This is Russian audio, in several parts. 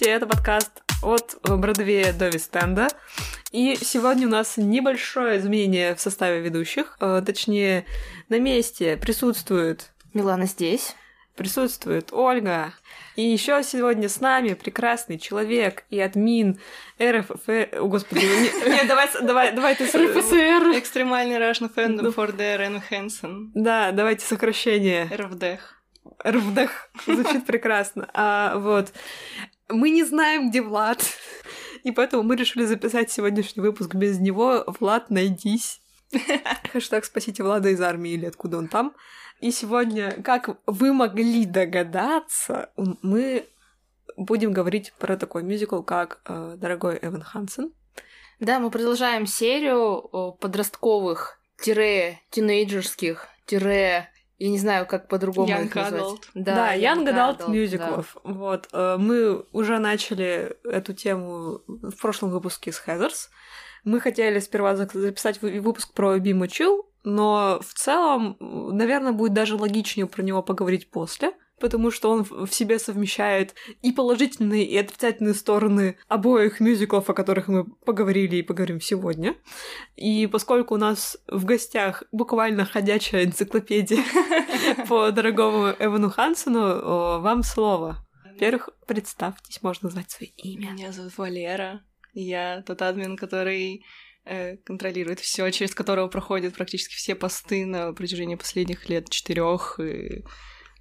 Здравствуйте, это подкаст от Бродвея до Вестенда. И сегодня у нас небольшое изменение в составе ведущих. Э, точнее, на месте присутствует... Милана здесь. Присутствует Ольга. И еще сегодня с нами прекрасный человек и админ РФФ... О, господи, не, не, давай, давай, давай ты... РФСР. Extremely Russian Fandom for the Enhancen. Да, давайте сокращение. РФДХ. РФДХ. Звучит прекрасно. А, вот. Мы не знаем, где Влад. И поэтому мы решили записать сегодняшний выпуск без него. Влад, найдись. Хэштег «Спасите Влада из армии» или откуда он там. И сегодня, как вы могли догадаться, мы будем говорить про такой мюзикл, как э, «Дорогой Эван Хансен». Да, мы продолжаем серию подростковых, тире, тинейджерских, тире, я не знаю, как по-другому Young их назвать. Adult. Да, да Young, Adult, Adult мюзиклов. Да. Вот. э, Мы уже начали эту тему в прошлом выпуске с Хезерс. Мы хотели сперва за- записать вы- выпуск про Биму Чил, но в целом, наверное, будет даже логичнее про него поговорить после, потому что он в себе совмещает и положительные, и отрицательные стороны обоих мюзиклов, о которых мы поговорили и поговорим сегодня. И поскольку у нас в гостях буквально ходячая энциклопедия по дорогому Эвану Хансену, о, вам слово. Во-первых, представьтесь, можно назвать свое имя. Меня зовут Валера. Я тот админ, который э, контролирует все, через которого проходят практически все посты на протяжении последних лет четырех. И...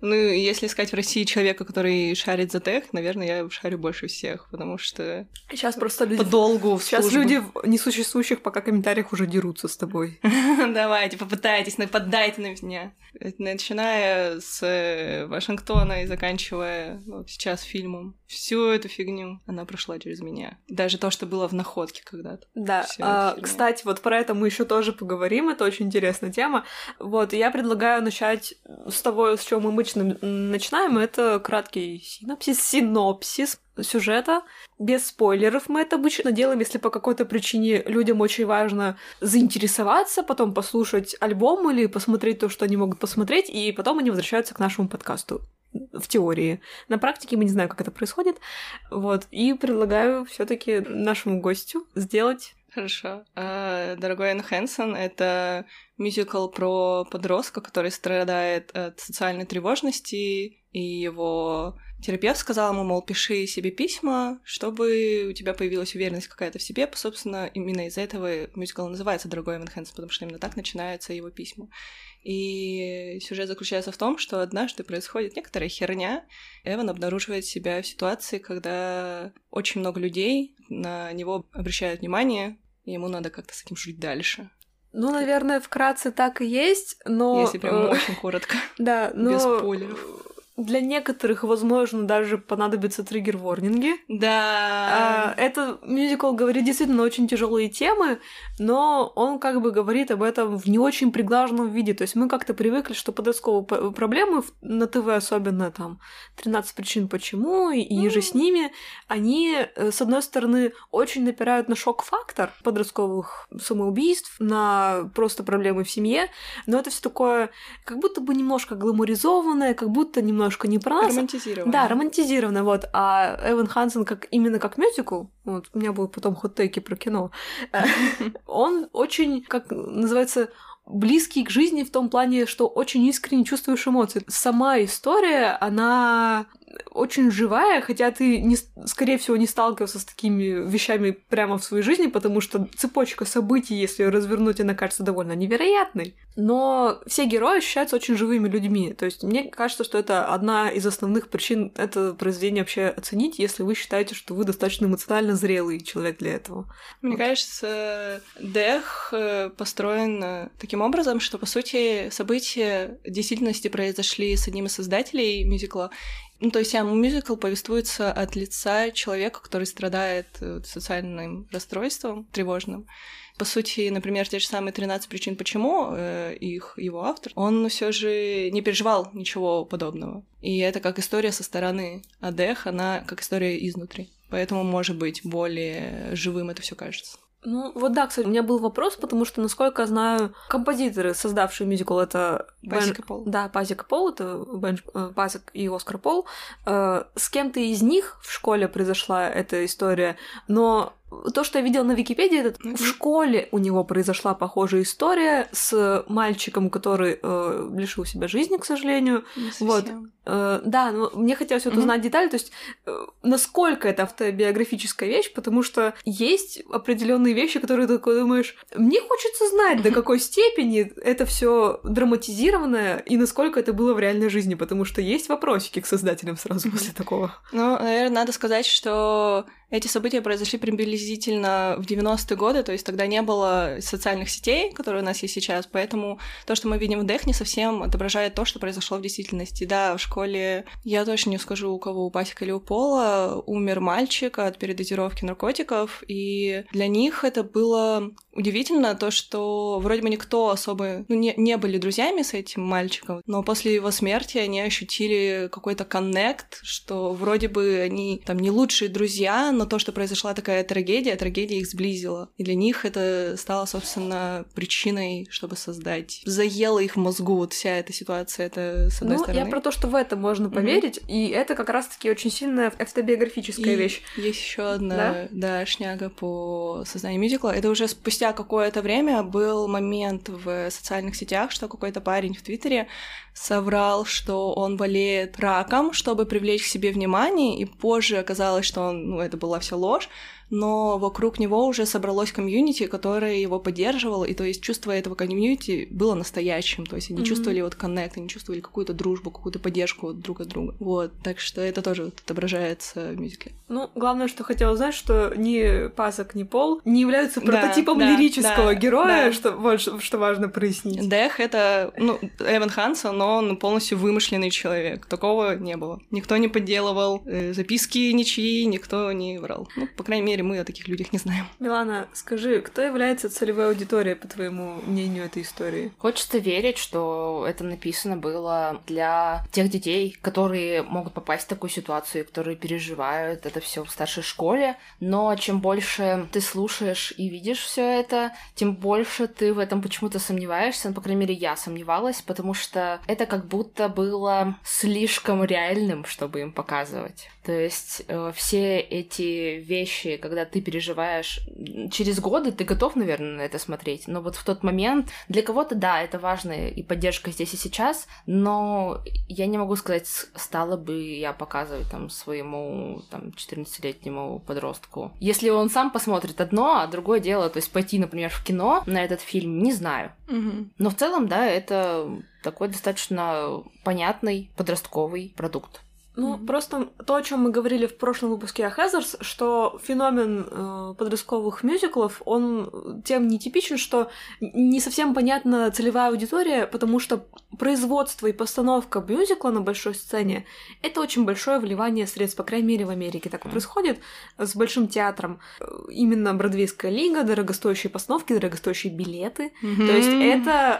Ну, если искать в России человека, который шарит за тех, наверное, я шарю больше всех, потому что Сейчас просто люди... подолгу в Сейчас службу. люди в несуществующих пока комментариях уже дерутся с тобой. Давайте, попытайтесь, нападайте на меня. Начиная с э, Вашингтона и заканчивая ну, сейчас фильмом. Всю эту фигню она прошла через меня. Даже то, что было в находке когда-то. Да, а, кстати, вот про это мы еще тоже поговорим, это очень интересная тема. Вот, я предлагаю начать с того, с чего мы обычно начинаем, это краткий синопсис, синопсис сюжета. Без спойлеров мы это обычно делаем, если по какой-то причине людям очень важно заинтересоваться, потом послушать альбом или посмотреть то, что они могут посмотреть, и потом они возвращаются к нашему подкасту. В теории. На практике мы не знаем, как это происходит. Вот. И предлагаю все таки нашему гостю сделать Хорошо. А, Дорогой Энн Хэнсон — это мюзикл про подростка, который страдает от социальной тревожности, и его терапевт сказал ему, мол, пиши себе письма, чтобы у тебя появилась уверенность какая-то в себе. Собственно, именно из-за этого мюзикл называется «Дорогой Эван Хэнсон», потому что именно так начинаются его письма. И сюжет заключается в том, что однажды происходит некоторая херня. Эван обнаруживает себя в ситуации, когда очень много людей на него обращают внимание, и ему надо как-то с этим жить дальше. Ну, наверное, вкратце так и есть, но... Если прям э, очень коротко. Да, но... без спойлеров. Для некоторых, возможно, даже понадобятся триггер-ворнинги. Да. А, Это мюзикл говорит действительно очень тяжелые темы, но он как бы говорит об этом в не очень приглаженном виде. То есть мы как-то привыкли, что подростковые проблемы на ТВ, особенно там 13 причин почему и и же с ними, они, э, с одной стороны, очень напирают на шок-фактор подростковых самоубийств, на просто проблемы в семье, но это все такое как будто бы немножко гламуризованное, как будто немножко не про нас, Романтизировано. да, романтизированно, вот. А Эван Хансен как именно как мюзикл, вот, у меня будут потом хот-теки про кино, он очень, как называется, близкий к жизни в том плане, что очень искренне чувствуешь эмоции. Сама история, она очень живая, хотя ты, не, скорее всего, не сталкивался с такими вещами прямо в своей жизни, потому что цепочка событий, если ее развернуть, она кажется довольно невероятной. Но все герои ощущаются очень живыми людьми. То есть мне кажется, что это одна из основных причин это произведение вообще оценить, если вы считаете, что вы достаточно эмоционально зрелый человек для этого. Мне кажется, Дэх э, построен э, таким образом, что, по сути, события в действительности произошли с одним из создателей мюзикла. Ну, то есть сам мюзикл повествуется от лица человека, который страдает э, социальным расстройством тревожным. По сути, например, те же самые 13 причин почему, э, их его автор, он все же не переживал ничего подобного. И это как история со стороны, а Дэх, она как история изнутри. Поэтому, может быть, более живым это все кажется. Ну, вот да, кстати, у меня был вопрос, потому что, насколько я знаю, композиторы, создавшие мюзикл, это... Пазик и Пол. Да, Пазик и Пол, это Бен... э, Пазик и Оскар Пол. Э, С кем-то из них в школе произошла эта история, но то, что я видела на Википедии, это Мгм. в школе у него произошла похожая история с мальчиком, который э, лишил себя жизни, к сожалению. Не Вот. Э, да, но мне хотелось вот узнать детали, то есть э, насколько это автобиографическая вещь, потому что есть определенные вещи, которые ты такой думаешь, мне хочется знать, до какой степени это все драматизированное и насколько это было в реальной жизни, потому что есть вопросики к создателям сразу после такого. Ну, наверное, надо сказать, что эти события произошли приблизительно в 90-е годы, то есть тогда не было социальных сетей, которые у нас есть сейчас, поэтому то, что мы видим в Дэх, не совсем отображает то, что произошло в действительности. Да, в школе, я точно не скажу, у кого, у Пасика или у Пола, умер мальчик от передозировки наркотиков, и для них это было удивительно, то, что вроде бы никто особо ну, не, не были друзьями с этим мальчиком, но после его смерти они ощутили какой-то коннект, что вроде бы они там не лучшие друзья, но то, что произошла такая трагедия, трагедия их сблизила. И для них это стало, собственно, причиной, чтобы создать. Заела их в мозгу вот вся эта ситуация, это с одной ну, стороны. я про то, что в это можно поверить, и это как раз-таки очень сильная автобиографическая И вещь. Есть еще одна, да? шняга по созданию мюзикла. Это уже спустя какое-то время был момент в социальных сетях, что какой-то парень в Твиттере соврал, что он болеет раком, чтобы привлечь к себе внимание, и позже оказалось, что он, ну, это была все ложь, но вокруг него уже собралось комьюнити, которое его поддерживало, и то есть чувство этого комьюнити было настоящим, то есть они Мгм. чувствовали вот коннект, они чувствовали какую-то дружбу, какую-то поддержку друг от друга. Вот, так что это тоже вот отображается в мюзикле. Ну, главное, что хотела знать, что ни Пасок, ни Пол не являются прототипом да, лирического да, героя, да. Что, вот, что, что важно прояснить. Дэх — это, ну, Эван Хансон, но он полностью вымышленный человек. Такого не было. Никто не подделывал э, записки ничьи, никто не врал. Ну, по крайней мере, мы о таких людях не знаем. Милана, скажи, кто является целевой аудиторией, по твоему мнению, этой истории? Хочется верить, что это написано было для тех детей, которые могут попасть в такую ситуацию, которые переживают это все в старшей школе. Но чем больше ты слушаешь и видишь все это, тем больше ты в этом почему-то сомневаешься. Ну, по крайней мере, я сомневалась, потому что это как будто было слишком реальным, чтобы им показывать. То есть э, все эти вещи, когда ты переживаешь через годы, ты готов, наверное, на это смотреть. Но вот в тот момент для кого-то, да, это важно и поддержка здесь и сейчас, но я не могу сказать, стала бы я показывать там своему там 14-летнему подростку. Если он сам посмотрит одно, а другое дело, то есть пойти, например, в кино на этот фильм, не знаю. Но в целом, да, это такой достаточно понятный подростковый продукт. Ну, Мгм. просто то, о чем мы говорили в прошлом выпуске о Хезерс, что феномен э, подростковых мюзиклов, он тем нетипичен, что не совсем понятна целевая аудитория, потому что производство и постановка мюзикла на большой сцене — это очень большое вливание средств, по крайней мере, в Америке так происходит с большим театром. Э, Именно Бродвейская лига, дорогостоящие постановки, дорогостоящие билеты. То есть это,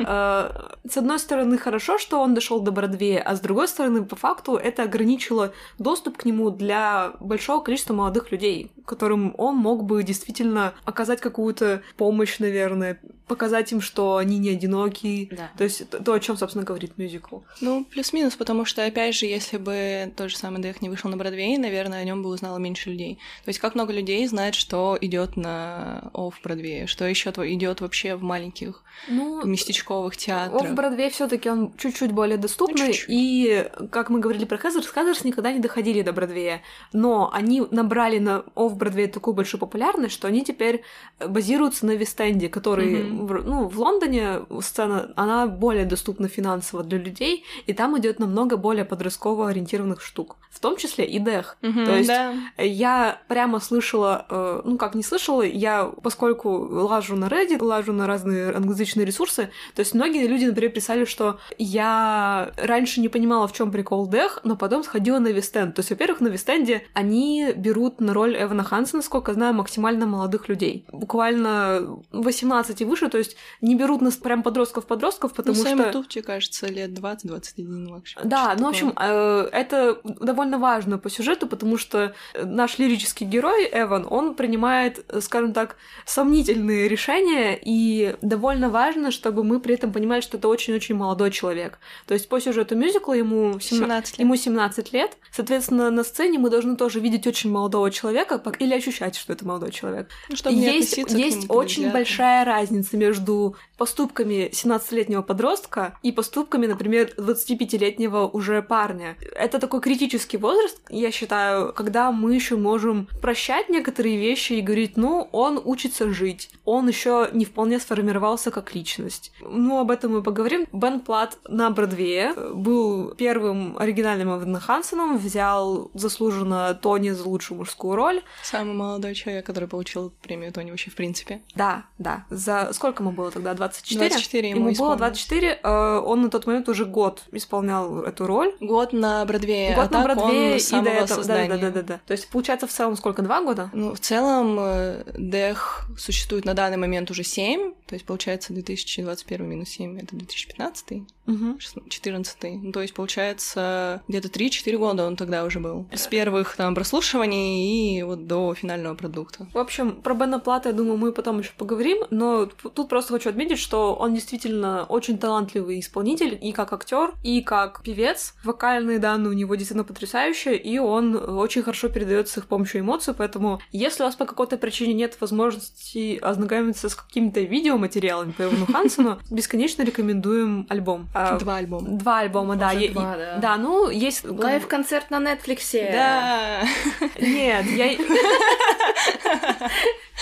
э, с одной стороны, хорошо, что он дошел до Бродвея, а с другой стороны, по факту, это ограничило доступ к нему для большого количества молодых людей, которым он мог бы действительно оказать какую-то помощь, наверное, показать им, что они не одиноки. Да. То есть то, о чем, собственно, говорит мюзикл. Ну, плюс-минус, потому что, опять же, если бы тот же самый Дэх не вышел на Бродвей, наверное, о нем бы узнало меньше людей. То есть, как много людей знает, что идет на офф Бродвее, что еще идет вообще в маленьких Ну, местечковых театрах. в Бродвей все таки он чуть-чуть более доступный, Ну, чуть-чуть. и, как мы говорили про Хезерс, Хезерс никогда не доходили до Бродвея, но они набрали на офф Бродвее такую большую популярность, что они теперь базируются на Вестенде, который, в- ну, в Лондоне сцена, она более доступна финансово для людей, и там идет намного более подростково ориентированных штук, в том числе и Дэх. Мгм, То есть да. Я прямо слышала, э, ну как не слышала, я, поскольку лажу на Reddit, лажу на разные англоязычные ресурсы, то есть многие люди, например, писали, что я раньше не понимала, в чем прикол Дэх, но потом сходила на Вестенд. То есть, во-первых, на Вестенде они берут на роль Эвана Хансена, сколько знаю, максимально молодых людей. Буквально 18 и выше, то есть не берут нас прям подростков-подростков, потому ну, что... Туфчи, кажется, лет 20-21 вообще. Да, ну, в общем, э, это довольно важно по сюжету, потому что наш лирический герой, Эван, он принимает, скажем так, сомнительные решения, и довольно важно, чтобы мы при этом понимали, что это очень-очень молодой человек. То есть по сюжету мюзикла ему 17, 17 лет. ему 17 лет, соответственно, на сцене мы должны тоже видеть очень молодого человека или ощущать, что это молодой человек. Ну, чтобы есть есть очень взгляд. большая разница между поступками 17-летнего подростка и поступками, например, 25-летнего уже парня. Это такой критический возраст, я считаю, когда мы еще можем прощать некоторые вещи и говорить, ну, он учится жить, он еще не вполне сформировался как личность. Ну, об этом мы поговорим. Бен Плат на Бродвее был первым оригинальным Эваном Хансоном, взял заслуженно Тони за лучшую мужскую роль. Самый молодой человек, который получил премию Тони вообще в принципе. Да, да. За сколько ему было тогда? 24? 24 ему, ему было 24. Э, он на тот момент уже год исполнял эту роль. Год на Бродвее. Год а на Бродвее и до этого. Да, да, да, да, да. То есть получается в целом сколько? Два года? Ну, в целом э, Дэх существует на данный момент уже 7. То есть получается 2021 минус 7 это 2015. Угу. 14 ну, то есть, получается, где-то 3-4 года он тогда уже был. С первых там прослушиваний и вот до финального продукта. В общем, про Бена Плата, я думаю, мы потом еще поговорим, но тут просто хочу отметить, что он действительно очень талантливый исполнитель и как актер, и как певец. Вокальные данные у него действительно потрясающие, и он очень хорошо передает с их помощью эмоций, поэтому если у вас по какой-то причине нет возможности ознакомиться с какими-то видеоматериалами по Эвану Хансену, бесконечно рекомендуем альбом. Два альбома. Два альбома, да. Может, два, да. Да, ну, есть... Лайв-концерт на Нетфликсе. Да. Нет, я...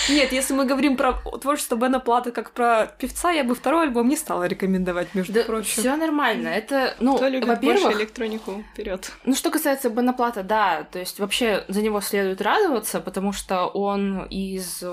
Нет, если мы говорим про творчество Бена Плата как про певца, я бы второй альбом не стала рекомендовать, между Да, прочим. все нормально. Это, ну, Кто любит больше во-первых, электронику вперед. Ну, что касается Бена Плата, да, то есть вообще за него следует радоваться, потому что он из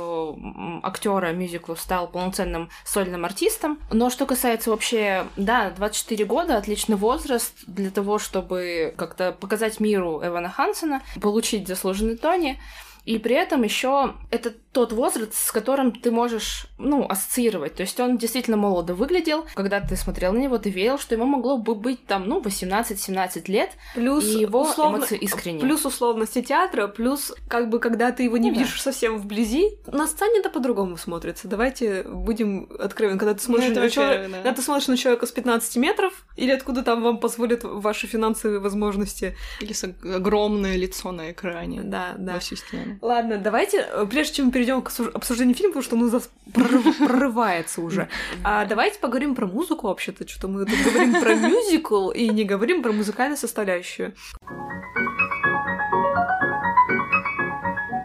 актера мюзикла стал полноценным сольным артистом. Но что касается вообще, да, 24 года, отличный возраст для того, чтобы как-то показать миру Эвана Хансена, получить заслуженный Тони. И при этом еще это тот возраст, с которым ты можешь, ну, ассоциировать. То есть он действительно молодо выглядел. Когда ты смотрел на него, ты верил, что ему могло бы быть там, ну, 18-17 лет. Плюс и его условно- эмоции искренние. Плюс условности театра, плюс как бы когда ты его не Ну да. видишь совсем вблизи, на сцене это по-другому смотрится. Давайте будем откровенны. Когда ты смотришь, это на, человека, да. когда ты смотришь на человека с 15 метров, или откуда там вам позволят ваши финансовые возможности. Или огромное лицо на экране. Да, да. Во всю стену. Ладно, давайте, э, прежде чем мы перейдем к обсуждению фильма, потому что он у нас прорыв- прорывается уже, а давайте поговорим про музыку вообще-то, что мы тут говорим про мюзикл и не говорим про музыкальную составляющую.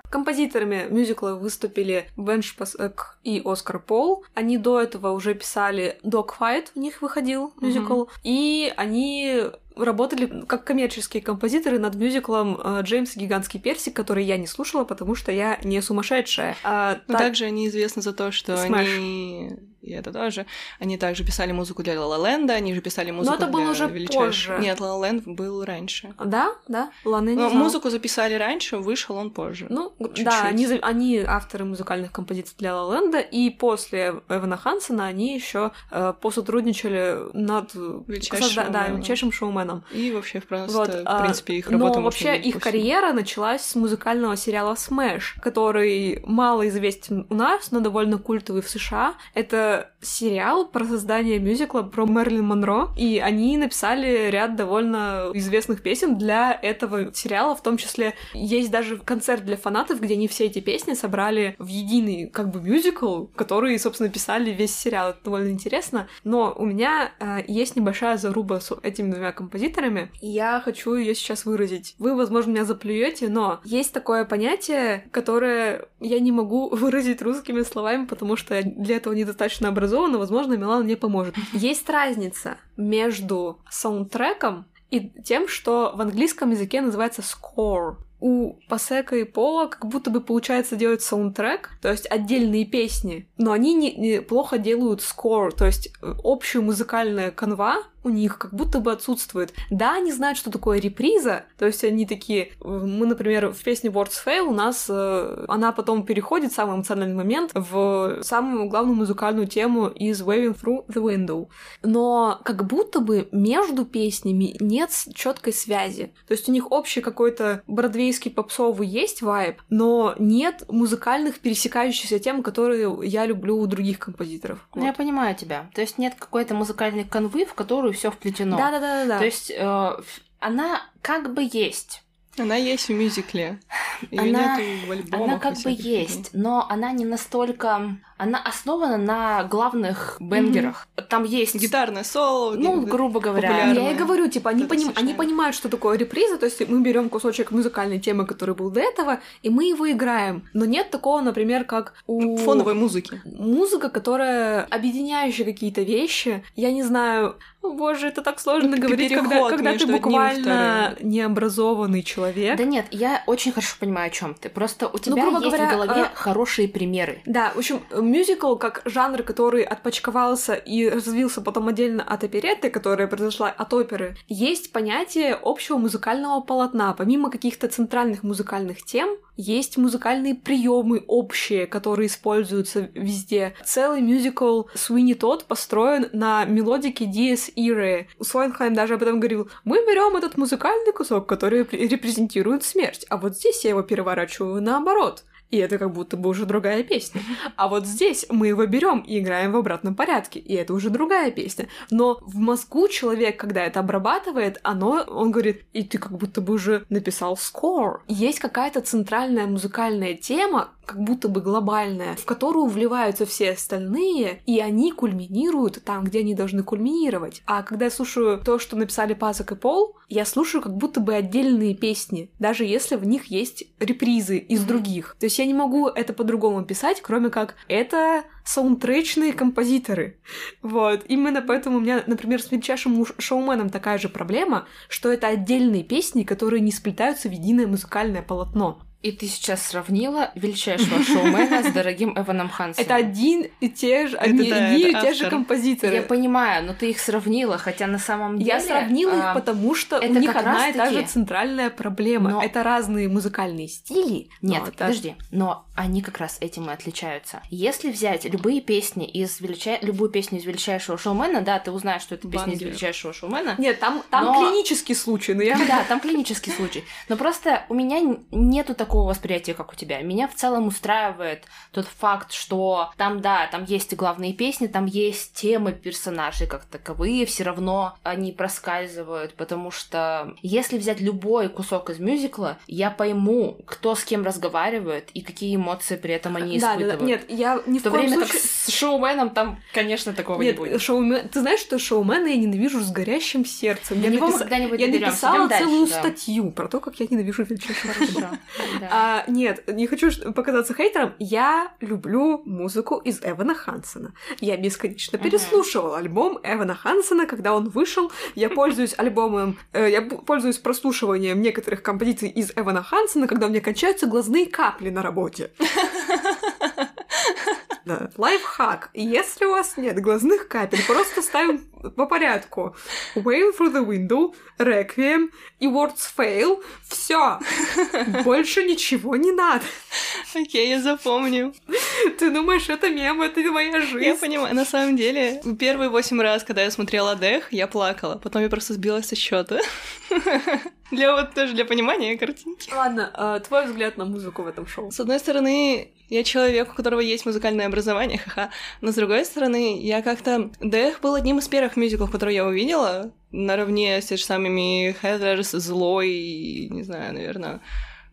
Композиторами мюзикла выступили Бен Шпасек и Оскар Пол. Они до этого уже писали Dogfight, у них выходил мюзикл. И они работали как коммерческие композиторы над мюзиклом э, «Джеймс гигантский персик», который я не слушала, потому что я не сумасшедшая. А, Но так- также они известны за то, что Smash. они... И это тоже. Они также писали музыку для La La Land, они же писали музыку это было уже величайшего- позже. Нет, La La Land был раньше. Да, да, ладно, я не Но знала. музыку записали раньше, вышел он позже. Ну, Чуть-чуть. да, они, они авторы музыкальных композиций для Ла Ленда, и после Эвана Хансена они еще э, посотрудничали над Величайшим созда- да, шоуменом. величайшим шоуменом. И вообще, просто, Вот, в а, принципе, их работа Но вообще их повсюду. карьера началась с музыкального сериала Smash, который мало известен у нас, но довольно культовый в США. Это uh, сериал про создание мюзикла про Мерлин Монро, и они написали ряд довольно известных песен для этого сериала, в том числе есть даже концерт для фанатов, где они все эти песни собрали в единый как бы мюзикл, который, собственно, писали весь сериал. Это довольно интересно. Но у меня э, есть небольшая заруба с этими двумя композиторами, и я хочу ее сейчас выразить. Вы, возможно, меня заплюете, но есть такое понятие, которое я не могу выразить русскими словами, потому что для этого недостаточно образована. Возможно, Милан мне поможет. Есть разница между саундтреком и тем, что в английском языке называется score. у Пасека и Пола как будто бы получается делать саундтрек, то есть отдельные песни, но они не, не плохо делают скор, то есть э, общую музыкальная канва у них как будто бы отсутствует. Да, они знают, что такое реприза, то есть они такие... Мы, например, в песне Words Fail у нас... Э, она потом переходит, самый эмоциональный момент, в самую главную музыкальную тему из Waving Through the Window. Но как будто бы между песнями нет четкой связи. То есть у них общий какой-то бродвейский попсовый есть вайб, но нет музыкальных пересекающихся тем, которые я люблю у других композиторов. Ну, я понимаю тебя. То есть нет какой-то музыкальной канвы, в которую все вплетено. Да, да, да, да. То есть э, она как бы есть. Она есть в мюзикле. Её Она- нету в альбомах Она как бы есть, но она не настолько... Она основана на главных бенгерах. Там есть... Гитарное соло. Ну, грубо говоря. популярное. Я и говорю, типа, они, Это поним- они понимают, что такое реприза, то есть мы берем кусочек музыкальной темы, который был до этого, и мы его играем. Но нет такого, например, как у... Фоновой музыки. Музыка, которая объединяющая какие-то вещи. Я не знаю, о, боже, это так сложно П- говорить, когда, когда ты буквально необразованный человек. Да нет, я очень хорошо понимаю, о чем ты. Просто у тебя грубо есть говоря, в голове э, хорошие примеры. Да, в общем, мюзикл как жанр, который отпочковался и развился потом отдельно от оперетты, которая произошла от оперы, есть понятие общего музыкального полотна. Помимо каких-то центральных музыкальных тем, есть музыкальные приемы общие, которые используются везде. Целый мюзикл Суини Тодд построен на мелодике Dies Irae. Сондхайм даже об этом говорил. Мы берем этот музыкальный кусок, который репре- репрезентирует смерть, а вот здесь я его переворачиваю наоборот. И это как будто бы уже другая песня. А вот здесь мы его берем и играем в обратном порядке, и это уже другая песня. Но в мозгу человек, когда это обрабатывает, оно, он говорит, и ты как будто бы уже написал скор. Есть какая-то центральная музыкальная тема, как будто бы глобальная, в которую вливаются все остальные, и они кульминируют там, где они должны кульминировать. А когда я слушаю то, что написали Пасок и Пол, я слушаю как будто бы отдельные песни, даже если в них есть репризы из других. То есть я не могу это по-другому писать, кроме как это саундтречные композиторы. Вот. Именно поэтому у меня, например, с величайшим шоуменом такая же проблема, что это отдельные песни, которые не сплетаются в единое музыкальное полотно. И ты сейчас сравнила величайшего шоумена с дорогим Эваном Хансеном. Это один и те же, Это одни, да, одни и это те же композиторы. Я понимаю, но ты их сравнила, хотя на самом деле... Я сравнила их, а, потому что у это них как одна и та же центральная проблема. Но- Это разные музыкальные стили. но Нет, это- подожди, но они как раз этим и отличаются. Если взять любые песни из велича... любую песню из величайшего шоумена, да, ты узнаешь, что это песня из Бангер. величайшего шоумена. Нет, там, там Но- клинический случай, но я... Да, там клинический случай. Но просто у меня нету такого восприятия, как у тебя. Меня в целом устраивает тот факт, что там, да, там есть главные песни, там есть темы персонажей как таковые, все равно они проскальзывают, потому что если взять любой кусок из мюзикла, я пойму, кто с кем разговаривает и какие эмоции при этом они Да, да, испытывают. да. Нет, я ни В в то коем время как случае... с шоуменом там, конечно, такого Нет, не будет. шоумен... Ты знаешь, что шоумена я ненавижу с горящим сердцем. Я когда-нибудь Я написала Идём дальше, целую да. статью про то, как я ненавижу шоумена. Да. А, нет, не хочу показаться хейтером. Я люблю музыку из Эвана Хансена. Я бесконечно переслушивала альбом Эвана Хансена, когда он вышел. Я пользуюсь альбомом, э, я пользуюсь прослушиванием некоторых композиций из Эвана Хансена, когда у меня кончаются глазные капли на работе. Да. Лайфхак. Если у вас нет глазных капель, просто ставим по порядку. Whale through the window, Requiem и Words Fail. Все. Больше ничего не надо. Окей, я запомню. Ты думаешь, это мем, это моя жизнь. Я понимаю, на самом деле, первые восемь раз, когда я смотрела Дэх, я плакала. Потом я просто сбилась со счета. Для вот тоже для понимания картинки. Ладно, а, твой взгляд на музыку в этом шоу. С одной стороны, я человек, у которого есть музыкальное образование, ха-ха. Но с другой стороны, я как-то... Дэх был одним из первых мюзиклов, которые я увидела, наравне с теми же самыми Хедлерс, Злой, не знаю, наверное,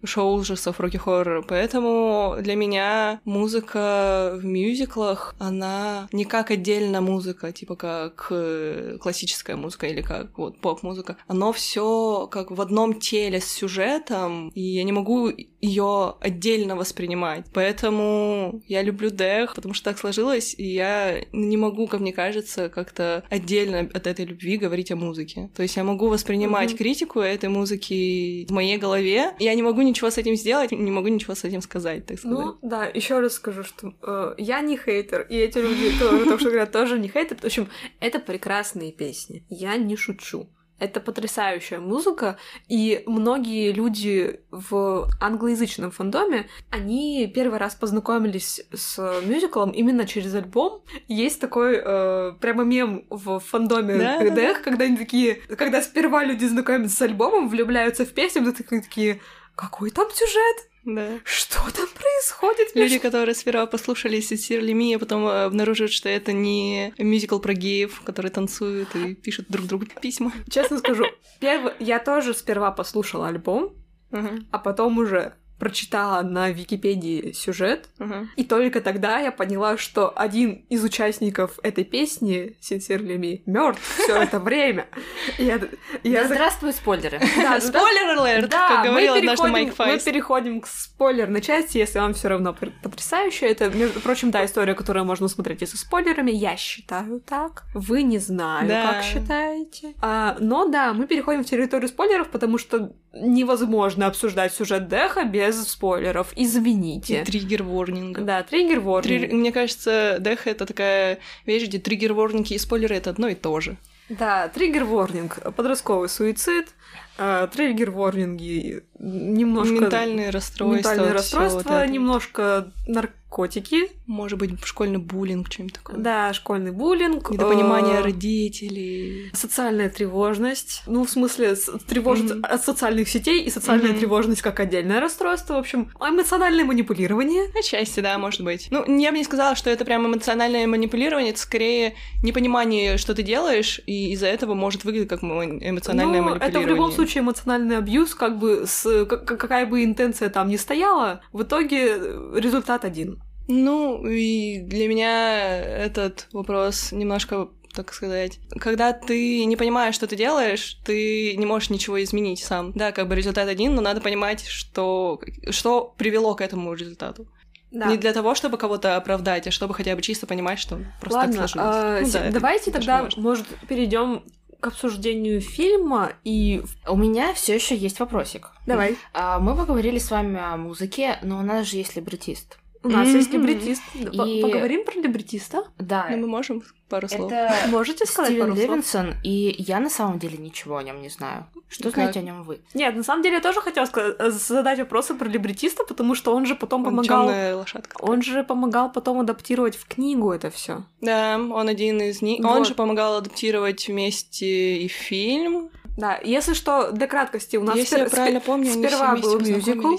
шоу ужасов, роки хоррор. Поэтому для меня музыка в мюзиклах, она не как отдельно музыка, типа как э, классическая музыка или как вот поп-музыка. Оно все как в одном теле с сюжетом, и я не могу ее отдельно воспринимать. Поэтому я люблю Дэх, потому что так сложилось, и я не могу, как мне кажется, как-то отдельно от этой любви говорить о музыке. То есть я могу воспринимать Мгм. критику этой музыки в моей голове, я не могу ничего ничего с этим сделать, не могу ничего с этим сказать, так сказать. Ну, да, еще раз скажу, что э, я не хейтер, и эти люди, которые то, что говорят, тоже не хейтер. В общем, это прекрасные песни. Я не шучу. Это потрясающая музыка, и многие люди в англоязычном фандоме, они первый раз познакомились с мюзиклом именно через альбом. Есть такой э, прямо мем в фандоме Да, КДХ, да, когда они такие, когда сперва люди знакомятся с альбомом, влюбляются в песню, но такие, такие какой там сюжет? Да. Что там происходит? Люди, которые сперва послушали Сирли Ми, а потом э, обнаруживают, что это не мюзикл про геев, которые танцуют и пишут друг другу письма. Честно скажу, первый... я тоже сперва послушала альбом, Мгм, а потом уже прочитала на Википедии сюжет, мгм. и только тогда я поняла, что один из участников этой песни, Sincerely Me, мертв все это время. Я, Да здравствуют спойлеры. Да, Спойлер алерт, Да, как говорил переходим- Майк Мы переходим к спойлерной части, если вам все равно потрясающе. Это, между прочим, та история, которую можно смотреть и со спойлерами. Я считаю так. Вы не знаю, Да. как считаете. А, но да, мы переходим в территорию спойлеров, потому что невозможно обсуждать сюжет Деха без спойлеров. И Извините. триггер ворнинг. Да, триггер ворнинг. Мне кажется, Деха — это такая вещь, где триггер ворнинги и спойлеры — это одно и то же. Да, триггер ворнинг. Подростковый суицид. а, триггер ворнинги немножко... Ментальные расстройства. Ментальные вот расстройства, вот это. немножко наркотики, Может быть, школьный буллинг, что-нибудь такое. да, школьный буллинг, Недопонимание э, родителей. социальная тревожность, ну, в смысле, тревожность Мгм. от социальных сетей и социальная Мгм. тревожность как отдельное расстройство, в общем, эмоциональное манипулирование. Отчасти, да, может быть. Ну, я бы не сказала, что это прям эмоциональное манипулирование, это скорее непонимание, что ты делаешь, и из-за этого может выглядеть как мо- эмоциональное Ну, манипулирование. это в любом случае эмоциональный абьюз, как бы, с, какая бы интенция там ни стояла, в итоге э, результат один. Ну, и для меня этот вопрос немножко так сказать. Когда ты не понимаешь, что ты делаешь, ты не можешь ничего изменить сам. Да, как бы результат один, но надо понимать, что, что привело к этому результату. Да. Не для того, чтобы кого-то оправдать, а чтобы хотя бы чисто понимать, что просто Ладно, так сложилось. а, Ну да, давайте тогда, может, перейдем к обсуждению фильма и... У меня все еще есть вопросик. Давай. А, Мы поговорили с вами о музыке, но у нас же есть либретист. У нас есть Мгм. либретист. И- Поговорим про либретиста? Да, Ну, мы можем пару слов. это Можете сказать Стивен пару слов? Левинсон, и я на самом деле ничего о нем не знаю. Что Как? знаете о нем вы? Нет, на самом деле я тоже хотела ска- задать вопросы про либретиста, потому что он же потом Он помогал... лошадка. Он же помогал потом адаптировать в книгу это все. Да, он один из них. Вот. Он же помогал адаптировать вместе и фильм. Да, если что, для краткости, у нас Если спер- я правильно помню, сперва был мюзикл.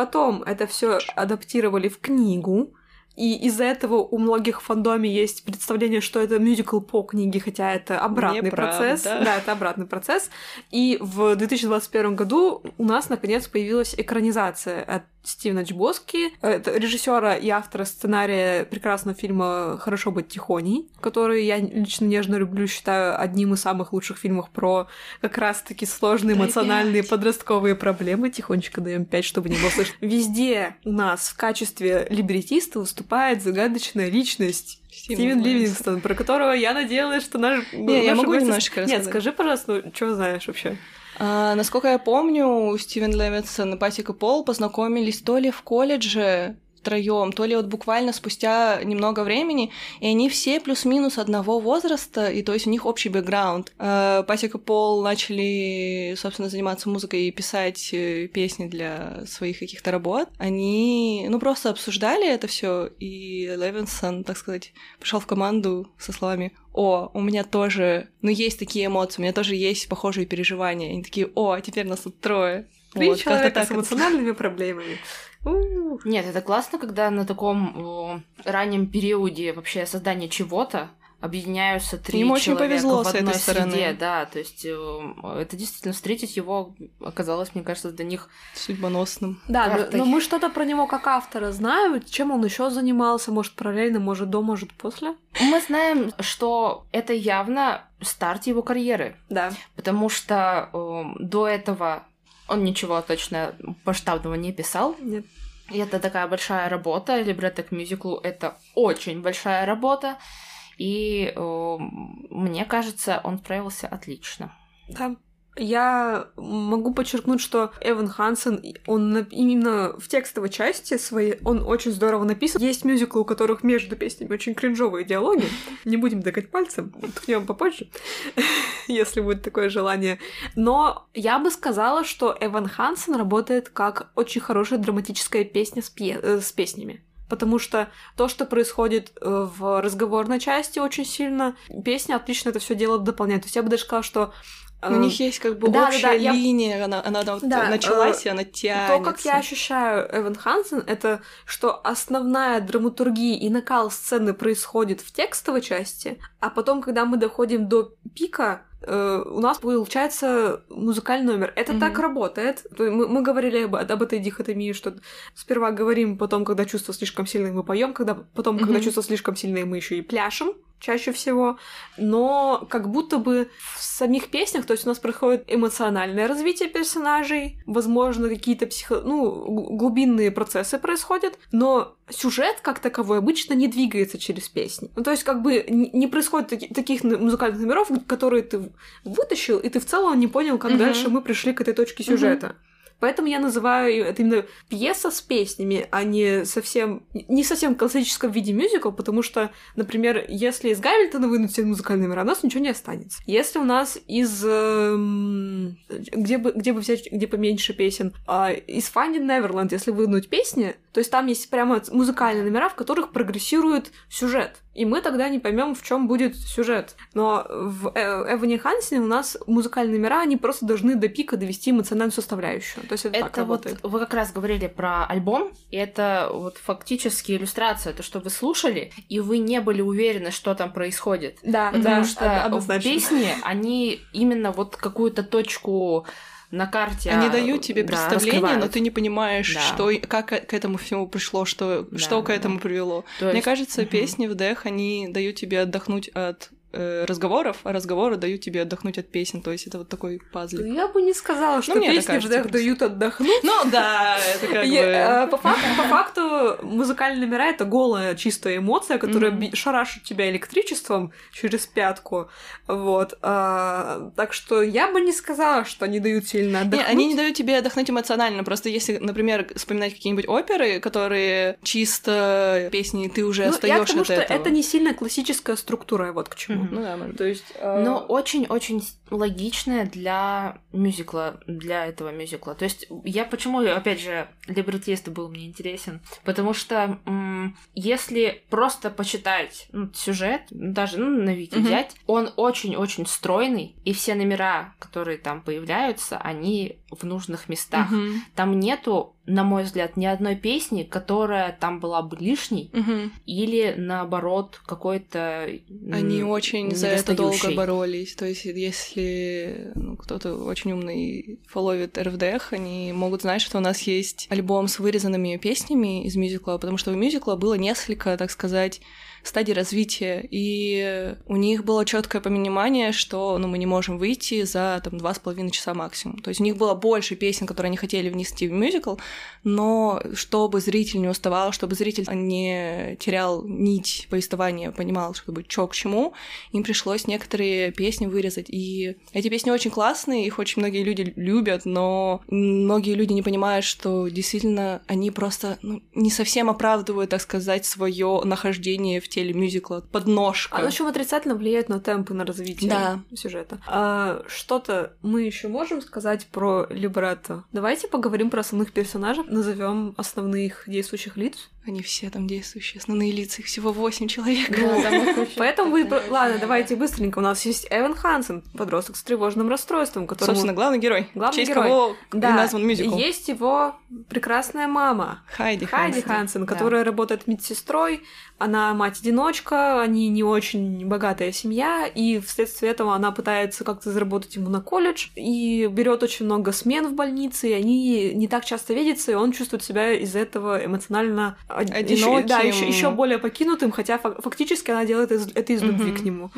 Потом это все адаптировали в книгу, и из-за этого у многих в фандоме есть представление, что это мюзикл по книге, хотя это обратный Неправда. процесс. Да, это обратный процесс. И в 2021 году у нас наконец появилась экранизация от Стивена Чбоски, это режиссера и автора сценария прекрасного фильма «Хорошо быть тихоней», который я лично нежно люблю, считаю одним из самых лучших фильмов про как раз-таки сложные эмоциональные пять. подростковые проблемы. Тихонечко даем 5, чтобы не было слышно. Везде у нас в качестве либретиста выступает загадочная личность Стивен Ливингстон, про которого я надеялась, что наш... Не, я могу гости- немножечко Нет, рассказать. скажи, пожалуйста, ну, что знаешь вообще? А, насколько я помню, Стивен Левинсон и Патик и Пол познакомились то ли в колледже втроем, то ли вот буквально спустя немного времени, и они все плюс-минус одного возраста, и то есть у них общий бэкграунд. А, Патик и Пол начали, собственно, заниматься музыкой и писать э, песни для своих каких-то работ. Они, ну, просто обсуждали это все, и Левинсон, так сказать, пришел в команду со словами «О, у меня тоже, ну, есть такие эмоции, у меня тоже есть похожие переживания». И они такие «О, а теперь нас тут трое». Три Вот, как-то человека так с это. эмоциональными проблемами. Нет, это классно, когда на таком раннем периоде вообще создания чего-то объединяются три Им очень человека повезло в с этой одной стороны. среде, да, то есть э, это действительно встретить его оказалось, мне кажется, для них Судьбоносным. Да, но, но мы что-то про него как автора знаем, чем он еще занимался, может, параллельно, может, до, может, после? мы знаем, что это явно старт его карьеры, Да. потому что э, до этого он ничего точно масштабного не писал. Нет. И это такая большая работа. Либретто к мюзиклу — это очень большая работа. И э, мне кажется, он справился отлично. Да. Я могу подчеркнуть, что Эван Хансен, он именно в текстовой части своей, он очень здорово написан. Есть мюзиклы, у которых между песнями очень кринжовые диалоги. Не будем догать пальцем, ткнем попозже, если будет такое желание. Но я бы сказала, что Эван Хансен работает как очень хорошая драматическая песня с, пье- э, с песнями потому что то, что происходит э, в разговорной части очень сильно, песня отлично это все дело дополняет. То есть я бы даже сказала, что у них есть как бы да, общая да, да, линия, я... она, она вот да, началась, э, и она тянется. То, как я ощущаю Эван Хансен, это что основная драматургия и накал сцены происходит в текстовой части, а потом, когда мы доходим до пика, э, у нас получается музыкальный номер. Это mm-hmm. так работает. Мы, мы говорили об, об этой дихотомии, что сперва говорим, потом, когда чувство слишком сильное, мы поем, когда потом, mm-hmm. когда чувство слишком сильное, мы еще и пляшем чаще всего, но как будто бы в самих песнях, то есть у нас происходит эмоциональное развитие персонажей, возможно, какие-то психо... ну, глубинные процессы происходят, но сюжет как таковой обычно не двигается через песни. Ну, то есть как бы не происходит таки... таких музыкальных номеров, которые ты вытащил, и ты в целом не понял, как mm-hmm. дальше мы пришли к этой точке сюжета. Mm-hmm. Поэтому я называю это именно пьеса с песнями, а не совсем не совсем в классическом виде мюзикл, потому что, например, если из Гамильтона вынуть все музыкальные номера, у нас ничего не останется. Если у нас из э, где бы где бы взять где поменьше песен, э, из Finding Neverland, если вынуть песни, то есть там есть прямо музыкальные номера, в которых прогрессирует сюжет. И мы тогда не поймем, в чем будет сюжет. Но в э, Эване Хансене у нас музыкальные номера, они просто должны до пика довести эмоциональную составляющую. То есть это, это так вот работает. Вы как раз говорили про альбом, и это вот фактически иллюстрация, то, что вы слушали, и вы не были уверены, что там происходит. Да, Потому да, что однозначно. песни, они именно вот какую-то точку на карте. Они дают тебе да, представление, но ты не понимаешь, да. что, как к этому всему пришло, что, да, что к этому привело. То Мне есть... кажется, угу. песни в Дэх, они дают тебе отдохнуть от э, разговоров, а разговоры дают тебе отдохнуть от песен. То есть это вот такой пазл. Я бы не сказала, ну, что ну, песни в Дэх дают отдохнуть. Ну да, это как бы... Э, по факту, по факту музыкальные номера — это голая чистая эмоция, которая mm-hmm. шарашит тебя электричеством через пятку. Вот. А, так что я бы не сказала, что они дают сильно отдохнуть. Не, они не дают тебе отдохнуть эмоционально. Просто если, например, вспоминать какие-нибудь оперы, которые чисто песни, ты уже ну, остаешься от что это не сильно классическая структура, вот к чему. Ну да, то есть... Э... Но очень-очень логичная для мюзикла, для этого мюзикла. То есть я почему, опять же, Либертист был мне интересен, потому что м- если просто почитать ну, сюжет, даже ну, на Вики взять, он очень-очень стройный, и все номера, которые там появляются, они в нужных местах. Mm-hmm. Там нету на мой взгляд, ни одной песни, которая там была бы лишней, угу. или наоборот какой-то. Они очень за это долго боролись. То есть, если ну, кто-то очень умный фоловит РФДХ, они могут знать, что у нас есть альбом с вырезанными песнями из мюзикла, потому что у мюзикла было несколько, так сказать, стадий развития, и у них было четкое понимание, что ну, мы не можем выйти за там, два с половиной часа максимум. То есть у них было больше песен, которые они хотели внести в мюзикл, но чтобы зритель не уставал, чтобы зритель не терял нить повествования, понимал, что будет чё к чему, им пришлось некоторые песни вырезать. И эти песни очень классные, их очень многие люди любят, но многие люди не понимают, что действительно они просто ну, не совсем оправдывают, так сказать, свое нахождение в теле мюзикла, подножка. Оно еще отрицательно влияет на темп и на развитие да. сюжета. А, что-то мы еще можем сказать про либретто. Давайте поговорим про основных персонажей, назовем основных действующих лиц. Они все там действующие, основные лица, их всего восемь человек. Поэтому вы... Ладно, давайте быстренько. У нас есть Эван Хансен, подросток с тревожным расстройством, который... Собственно, главный герой. Главный честь герой. кого да. назван мюзикл. Есть его прекрасная мама. Хайди Хайди Хансен, которая работает медсестрой. Она мать-одиночка, они не очень богатая семья, и вследствие этого она пытается как-то заработать ему на колледж, и берет очень много смен в больнице, и они не так часто видятся, и он чувствует себя из-за этого эмоционально Одиноким. да, еще, еще более покинутым, хотя фактически она делает из, это из любви к нему.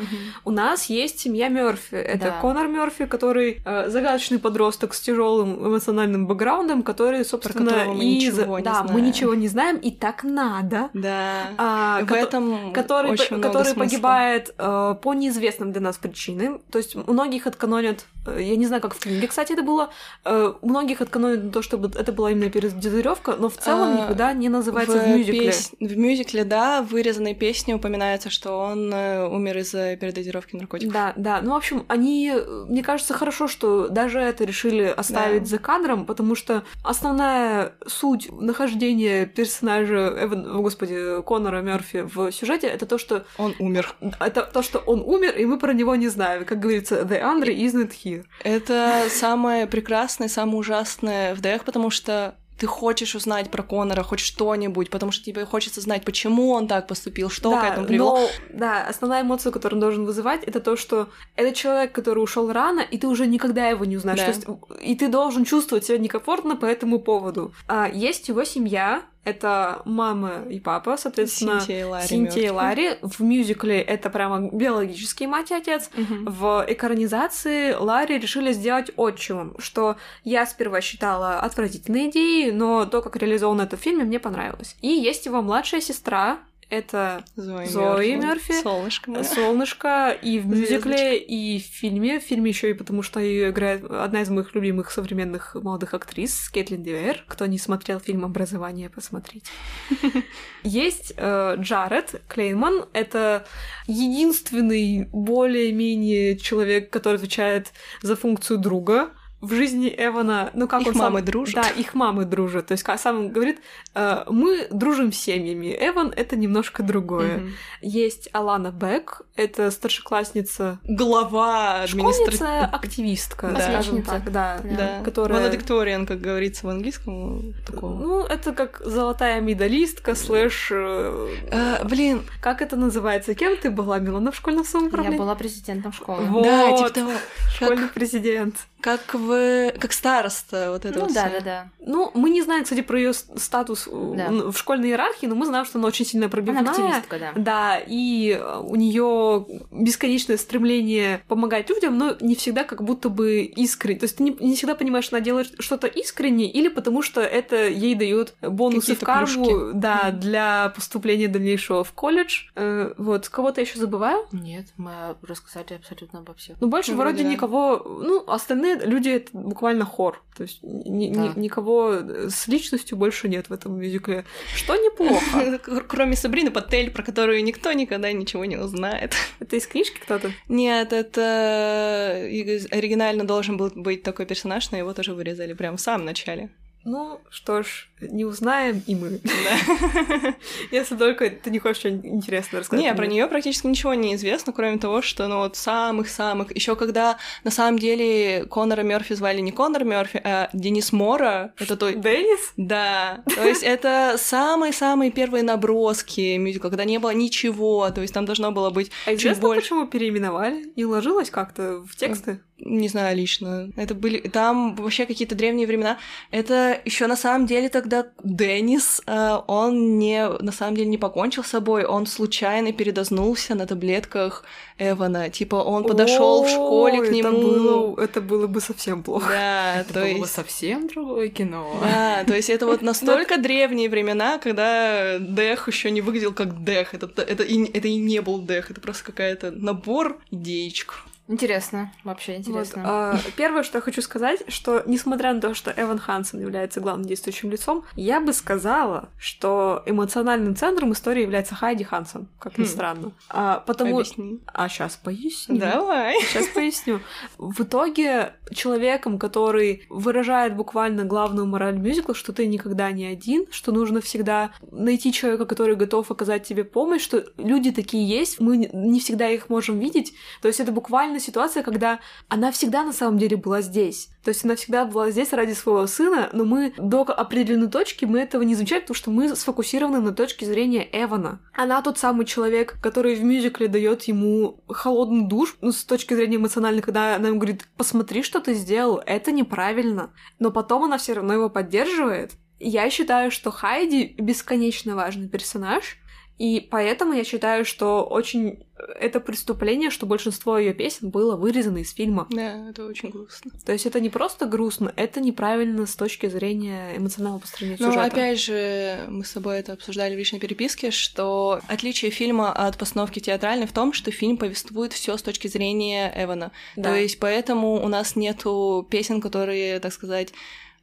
У нас есть семья Мерфи. Это Да. Конор Мерфи, который э, загадочный подросток с тяжелым эмоциональным бэкграундом, который, собственно, мы и ничего не да, мы знаем. ничего не знаем, и так надо. Да. А, в кото- этом который, очень по- много который смысла. погибает э, по неизвестным для нас причинам. То есть многих отканонят, э, я не знаю, как в книге, кстати, это было, э, многих отканонят то, чтобы это была именно передозировка, но в целом А, никуда не называется в, мюзикле. пес- В мюзикле, да, в вырезанной песне упоминается, что он э, умер из-за передозировки наркотиков. Да, да. Ну, в общем, они, э, мне кажется, хорошо, что даже это решили оставить Да. за кадром, потому что основная суть нахождения персонажа Эван, господи, Конора Мерфи в сюжете это то, что Он умер. это то, что он умер, и мы про него не знаем. Как говорится, the Andre isn't here. Это самое прекрасное, самое ужасное в ДХ, потому что ты хочешь узнать про Конора хоть что-нибудь, потому что тебе хочется знать, почему он так поступил, что к да, этому привело. но, да, основная эмоция, которую он должен вызывать, это то, что это человек, который ушел рано, и ты уже никогда его не узнаешь. Да. То есть, и ты должен чувствовать себя некомфортно по этому поводу. А, есть его семья, это мама и папа, соответственно, Синтия и Ларри Синтия и. Ларри. В мюзикле это прямо биологические мать и отец. Мгм. В экранизации Ларри решили сделать отчимом, что я сперва считала отвратительной идеей, но то, как реализовано это в фильме, мне понравилось. И есть его младшая сестра, это Зои, Зои. Мёрфи. Солнышко мое. Солнышко и в мюзикле, и в фильме. В фильме еще и потому, что ее играет одна из моих любимых современных молодых актрис, Кейтлин Дивер. Кто не смотрел фильм «Образование», посмотрите. Есть э, Джаред Клейнман. Это единственный более-менее человек, который отвечает за функцию друга в жизни Эвана. Ну, как Их он сам- мамы дружат. Да, их мамы дружат. То есть, как сам говорит, э, мы дружим с семьями. Эван — это немножко другое. Мгм. Есть Алана Бек, это старшеклассница, Глава школьница, административная. активистка, Да. скажем так, да, Да. которая... Valedictorian, как говорится в английском. Такого. Ну, это как золотая медалистка, слэш... э, А, блин, Как это называется? Кем ты была, Милана, в школьном Я самоуправлении? была президентом школы. Вот. да, типа того. Школьный Как, президент. как в как староста, вот это Ну вот да, всё. да, да. Ну, мы не знаем, кстати, про ее статус э, Да. в школьной иерархии, но мы знаем, что она очень сильно пробивная. Она активистка, да. Да, и э, у нее бесконечное стремление помогать людям, но не всегда как будто бы искренне. То есть ты не, не всегда понимаешь, что она делает что-то искренне, или потому что это ей дает бонусы в карму, плюшки. да, Мгм. для поступления дальнейшего в колледж. Э, вот, кого-то еще забываю. Нет, мы рассказали абсолютно обо всех. Ну, больше Ну, вроде вроде да. никого... Ну, остальные люди — это буквально хор. То есть ни- ни- Да. никого с личностью больше нет в этом мюзикле. Что неплохо. Кр- Кроме Сабрины Паттель, про которую никто никогда ничего не узнает. Это из книжки кто-то? Нет, это и- оригинально должен был быть такой персонаж, но его тоже вырезали прямо в самом начале. Ну, что ж, не узнаем и мы. Да. Если только ты не хочешь что-нибудь интересное рассказать. Не, про нее практически ничего не известно, кроме того, что ну вот самых-самых. Еще когда на самом деле Конора Мерфи звали не Конор Мерфи, а Денис Мора. Это то... Деннис? Да, то есть это самые-самые первые наброски мюзикла, когда не было ничего, то есть там должно было быть А известно, больше. почему переименовали? Не ложилось как-то в тексты? Не знаю лично. Это были там вообще какие-то древние времена. Это еще на самом деле тогда Деннис, э, он не на самом деле не покончил с собой, он случайно передознулся на таблетках Эвана. Типа он подошел в школе к нему. Это было, это было бы совсем плохо. Да, Это то было есть. совсем другое кино. Да, то есть это вот настолько древние времена, когда Дэх еще не выглядел как Дэх. Это, это, и, это и не был Дэх, это просто какая-то набор идеечек. Интересно, вообще Вот, интересно. а, первое, что я хочу сказать, что несмотря на то, что Эван Хансен является главным действующим лицом, я бы сказала, что эмоциональным центром истории является Хайди Хансен, как ни Хм. странно. А, потому... Объясни. А сейчас поясню. Давай. Сейчас поясню. В итоге человеком, который выражает буквально главную мораль мюзикла, что ты никогда не один, что нужно всегда найти человека, который готов оказать тебе помощь, что люди такие есть, мы не- всегда их можем видеть. То есть это буквально ситуация, когда она всегда на самом деле была здесь. То есть она всегда была здесь ради своего сына, но мы до определенной точки мы этого не замечаем, потому что мы сфокусированы на точке зрения Эвана. Она тот самый человек, который в мюзикле дает ему холодный душ, ну, с точки зрения эмоциональной, когда она ему говорит, посмотри, что ты сделал, это неправильно. Но потом она все равно его поддерживает. Я считаю, что Хайди бесконечно важный персонаж, и поэтому я считаю, что очень это преступление, что большинство ее песен было вырезано из фильма. Да, это очень грустно. То есть это не просто грустно, это неправильно с точки зрения эмоционального построения Но сюжета. опять же, мы с тобой это обсуждали в личной переписке, что отличие фильма от постановки театральной в том, что фильм повествует все с точки зрения Эвана. Да. То есть поэтому у нас нету песен, которые, так сказать,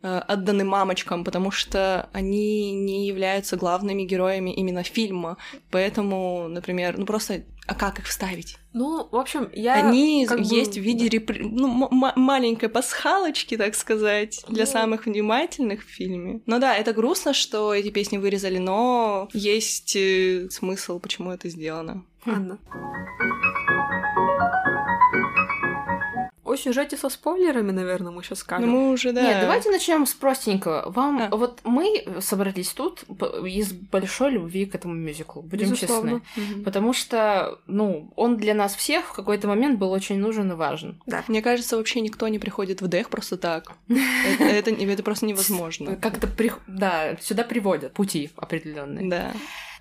отданы мамочкам, потому что они не являются главными героями именно фильма. Поэтому, например, ну просто, а как их вставить? Ну, в общем, я... Они как бы- есть в виде репри- ну, маленькой пасхалочки, так сказать, для Ну. самых внимательных в фильме. Ну да, это грустно, что эти песни вырезали, но есть э, смысл, почему это сделано. Анна. О сюжете со спойлерами, наверное, мы сейчас скажем. мы уже, да... Нет, давайте начнем с простенького. Вам А. вот мы собрались тут из большой любви к этому мюзиклу, будем Безусловно. честны. Мгм. Потому что, ну, он для нас всех в какой-то момент был очень нужен и важен. Мне кажется, вообще никто не приходит в дэх просто так. Это, просто невозможно. Как-то, да, сюда приводят пути определенные. Да.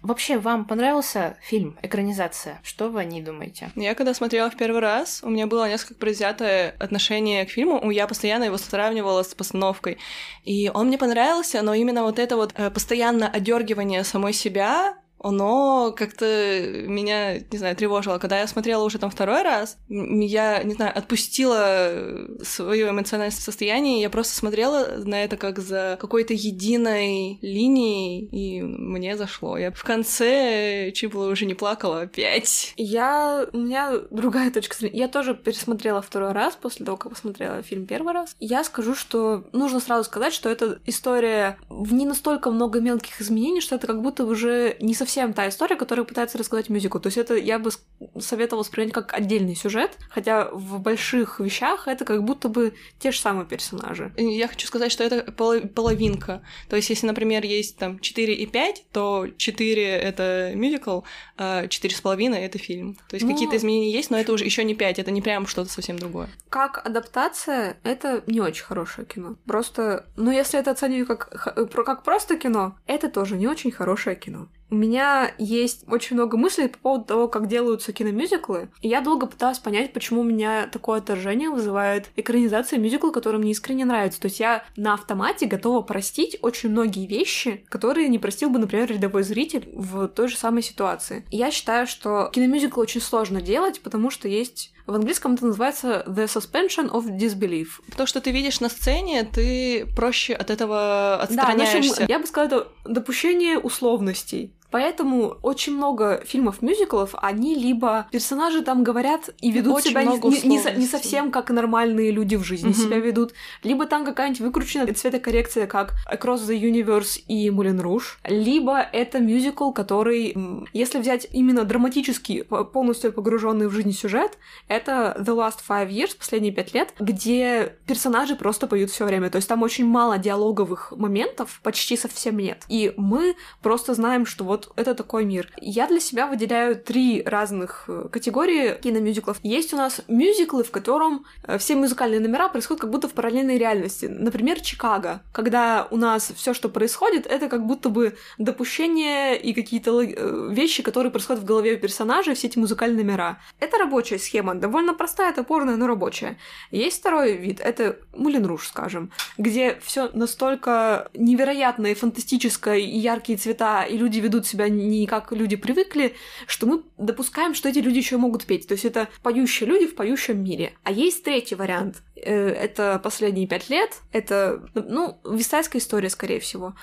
Вообще, вам понравился фильм, экранизация? Что вы о ней думаете? Я когда смотрела в первый раз, у меня было несколько предвзятое отношение к фильму, я постоянно его сравнивала с постановкой. И он мне понравился, но именно вот это вот э, постоянное одергивание самой себя, оно как-то меня, не знаю, тревожило. Когда я смотрела уже там второй раз, я, не знаю, отпустила свое эмоциональное состояние, я просто смотрела на это как за какой-то единой линией, и мне зашло. Я в конце чуть было уже не плакала опять. Я... У меня другая точка зрения. Я тоже пересмотрела второй раз после того, как посмотрела фильм первый раз. Я скажу, что нужно сразу сказать, что эта история в не настолько много мелких изменений, что это как будто уже не совсем та история, которую пытается рассказать мюзикл. То есть это я бы советовала воспринять как отдельный сюжет, хотя в больших вещах это как будто бы те же самые персонажи. Я хочу сказать, что это поло- половинка. То есть, если, например, есть там 4 и 5, то 4 это мюзикл, а 4,5 это фильм. То есть Ну, какие-то изменения есть, но это уже еще не 5, это не прям что-то совсем другое. Как адаптация, это не очень хорошее кино. Просто, ну, если это оценивать как, как просто кино, это тоже не очень хорошее кино. У меня есть очень много мыслей по поводу того, как делаются киномюзиклы. И я долго пыталась понять, почему у меня такое отторжение вызывает экранизация мюзикла, который мне искренне нравится. То есть я на автомате готова простить очень многие вещи, которые не простил бы, например, рядовой зритель в той же самой ситуации. И я считаю, что киномюзикл очень сложно делать, потому что есть в английском это называется the suspension of disbelief. То, что ты видишь на сцене, ты проще от этого Да, в общем, отстраняешься. я бы сказала, это допущение условностей. Поэтому очень много фильмов-мюзиклов, они либо персонажи там говорят и ведут Очень себя не, не- не совсем как нормальные люди в жизни Мгм. себя ведут, либо там какая-нибудь выкрученная цветокоррекция, как Across the Universe и Мулен Руж, либо это мюзикл, который, если взять именно драматический, по- полностью погруженный в жизнь сюжет, это The Last Five Years, последние пять лет, где персонажи просто поют все время. То есть там очень мало диалоговых моментов, почти совсем нет. И мы просто знаем, что вот это такой мир. Я для себя выделяю три разных э, категории киномюзиклов. Есть у нас мюзиклы, в котором э, все музыкальные номера происходят как будто в параллельной реальности. Например, Чикаго, когда у нас все, что происходит, это как будто бы допущение и какие-то э, вещи, которые происходят в голове у персонажей, все эти музыкальные номера. Это рабочая схема, довольно простая, топорная, но рабочая. Есть второй вид, это Мулен Руж, скажем, где все настолько невероятное, фантастическое, и яркие цвета, и люди ведут себя не как люди привыкли, что мы допускаем, что эти люди еще могут петь. То есть это поющие люди в поющем мире. А есть третий вариант. Э, Это последние пять лет. Это, ну, висайская история, скорее всего.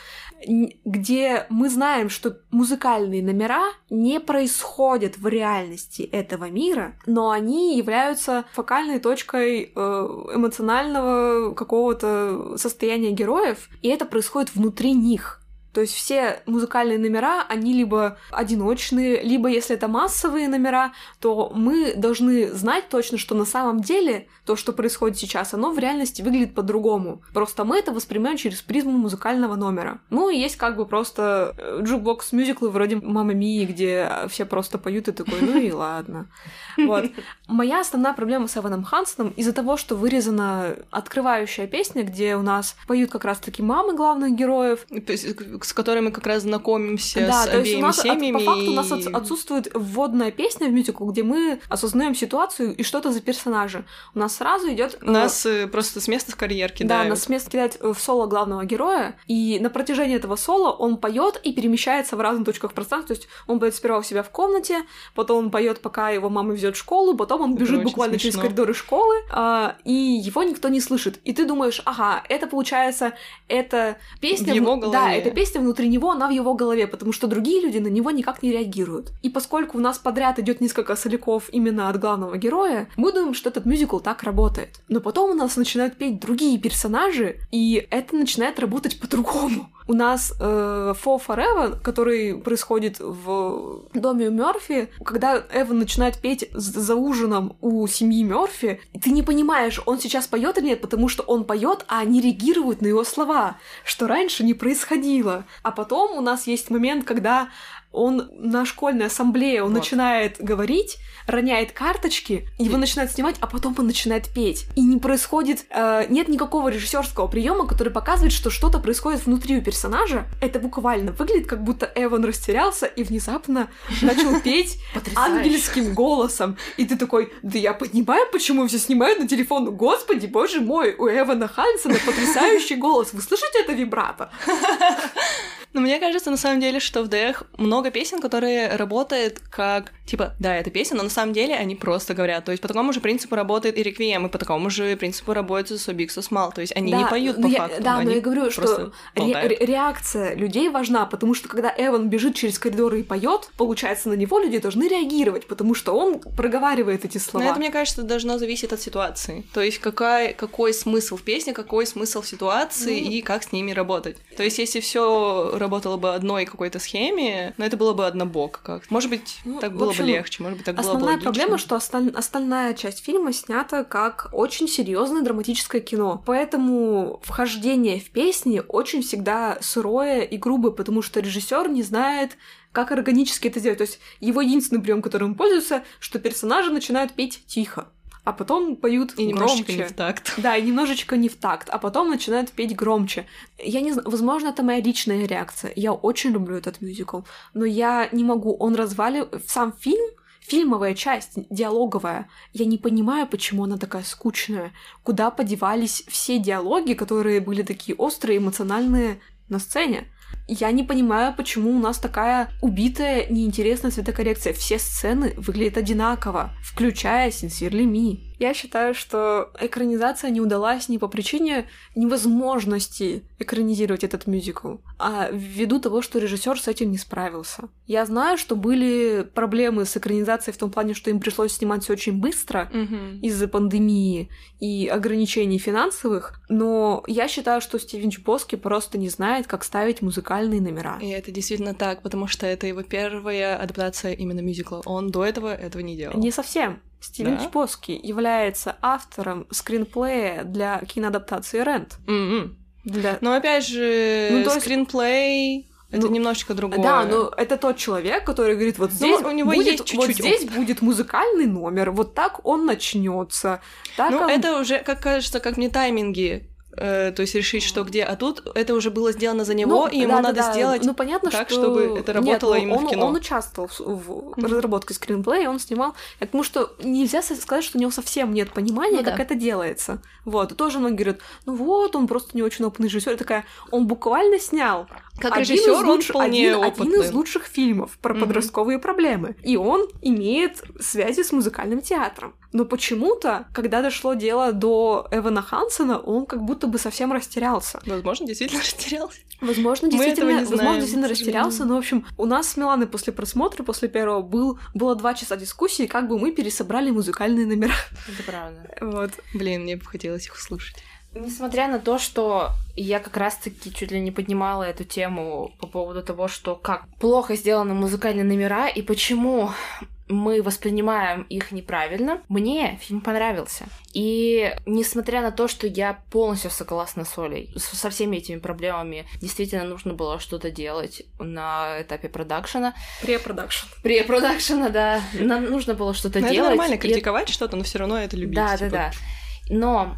Где мы знаем, что музыкальные номера не происходят в реальности этого мира, но они являются фокальной точкой э, эмоционального какого-то состояния героев, и это происходит внутри них. То есть все музыкальные номера, они либо одиночные, либо если это массовые номера, то мы должны знать точно, что на самом деле то, что происходит сейчас, оно в реальности выглядит по-другому. Просто мы это воспринимаем через призму музыкального номера. Ну и есть как бы просто jukebox мюзиклы вроде «Мама Мии», где все просто поют и такой, ну и ладно. Вот. Моя основная проблема с Эваном Хансоном из-за того, что вырезана открывающая песня, где у нас поют как раз-таки мамы главных героев. С которыми как раз знакомимся да, с то есть обеими у нас семьями. От, по факту у нас от- отсутствует вводная песня в мюзикл, где мы осознаем ситуацию и что-то за персонажа. У нас сразу идет Нас э, просто с места в карьер да, кидают. нас с места кидает в соло главного героя, и на протяжении этого соло он поет и перемещается в разных точках пространства. То есть он поет сперва у себя в комнате, потом он поет, пока его мама везет в школу, потом он Это бежит очень буквально через смешно. коридоры школы, а, и его никто не слышит. И ты думаешь, ага, это получается, это песня... В его голове. Да, это песня внутри него, она в его голове, потому что другие люди на него никак не реагируют. И поскольку у нас подряд идет несколько соляков именно от главного героя, мы думаем, что этот мюзикл так работает. Но потом у нас начинают петь другие персонажи, и это начинает работать по-другому. У нас э, Fall Forever, который происходит в доме у Мёрфи, когда Эван начинает петь за ужином у семьи Мёрфи, ты не понимаешь, он сейчас поет или нет, потому что он поет, а они реагируют на его слова, что раньше не происходило. А потом у нас есть момент, когда он на школьной ассамблее, он Вот. начинает говорить, роняет карточки, его начинают снимать, а потом он начинает петь. И не происходит, э, нет никакого режиссерского приема, который показывает, что что-то происходит внутри у персонажа. Это буквально выглядит, как будто Эван растерялся и внезапно начал петь ангельским голосом. И ты такой, да я понимаю, почему все снимают на телефон. Господи, боже мой, у Эвана Хансона потрясающий голос. Вы слышите это вибрато? Но мне кажется, на самом деле, что в ДХ много песен, которые работают как, типа, да, это песня, но на самом деле они просто говорят. То есть по такому же принципу работает и Реквием, и по такому же принципу работает So Big So Small. То есть они не Да, поют ну по я- факту. Да, но я говорю, что ре- реакция людей важна, потому что когда Эван бежит через коридоры и поет, получается, на него люди должны реагировать, потому что он проговаривает эти Но слова. это, мне кажется, должно зависеть от ситуации. То есть какая, какой смысл в песне, какой смысл в ситуации Ну. и как с ними работать. То есть если все работало бы одной какой-то схеме, но это было бы однобоко как. Может быть, Ну, так было общем, бы легче, может быть, так было бы Основная проблема, что осталь- остальная часть фильма снята как очень серьезное драматическое кино. Поэтому вхождение в песни очень всегда сырое и грубое, потому что режиссер не знает, как органически это сделать. То есть его единственный прием, которым он пользуется, что персонажи начинают петь тихо, а потом поют И немножечко громче. не в такт. Да, и немножечко не в такт, а потом начинают петь громче. Я не знаю, возможно, это моя личная реакция. Я очень люблю этот мюзикл, но я не могу. Он разваливает сам фильм, фильмовая часть, диалоговая. Я не понимаю, почему она такая скучная. Куда подевались все диалоги, которые были такие острые, эмоциональные на сцене? Я не понимаю, почему у нас такая убитая, неинтересная цветокоррекция. Все сцены выглядят одинаково, включая Sincerely Me. Я считаю, что экранизация не удалась не по причине невозможности экранизировать этот мюзикл, а ввиду того, что режиссер с этим не справился. Я знаю, что были проблемы с экранизацией в том плане, что им пришлось снимать все очень быстро, Мгм. из-за пандемии и ограничений финансовых, но я считаю, что Стивен Чбоски просто не знает, как ставить музыкальные номера. И это действительно так, потому что это его первая адаптация именно мюзикла. Он до этого этого не делал. Не совсем. Стивен Да? Чбоски является автором скринплея для киноадаптации Рент. М-м. Для... Но опять же, Ну, то есть- скринплей это Ну, немножечко другое. Да, но это тот человек, который говорит, вот Ну, здесь у него будет, есть вот здесь будет музыкальный номер, вот так он начнется. Так Ну, он- это уже, как кажется, как мне тайминги, э, то есть решить, что где. А тут это уже было сделано за него, Ну, и ему да, надо да. сделать ну, понятно, так, что... чтобы это работало Нет, именно он, в кино. Он участвовал в, в Мгм. разработке скринплея, он снимал... Я потому что нельзя сказать, что у него совсем нет понимания, Ну как да. это делается. Вот, и тоже многие говорят, ну вот, он просто не очень опытный режиссер. Такая, он буквально снял Как один из режиссер он вполне один, опытный. один из лучших фильмов про Мгм. подростковые проблемы. И он имеет связи с музыкальным театром. Но почему-то, когда дошло дело до Эвана Хансона, он как будто бы совсем растерялся. Возможно, действительно растерялся. Возможно, действительно, не возможно, знаем, действительно растерялся, но, в общем, у нас с Миланой после просмотра, после первого, был, было два часа дискуссии, как бы мы пересобрали музыкальные номера. Это правда. Вот. Блин, мне бы хотелось их услышать. Несмотря на то, что я как раз-таки чуть ли не поднимала эту тему по поводу того, что как плохо сделаны музыкальные номера и почему мы воспринимаем их неправильно. Мне фильм понравился. И несмотря на то, что я полностью согласна с Олей, со всеми этими проблемами действительно нужно было что-то делать на этапе продакшена. Препродакшн. Препродакшена, да. Нам нужно было что-то Ну, делать. Это нормально И- критиковать что-то, но все равно это любить. Да, типа. да, да. Но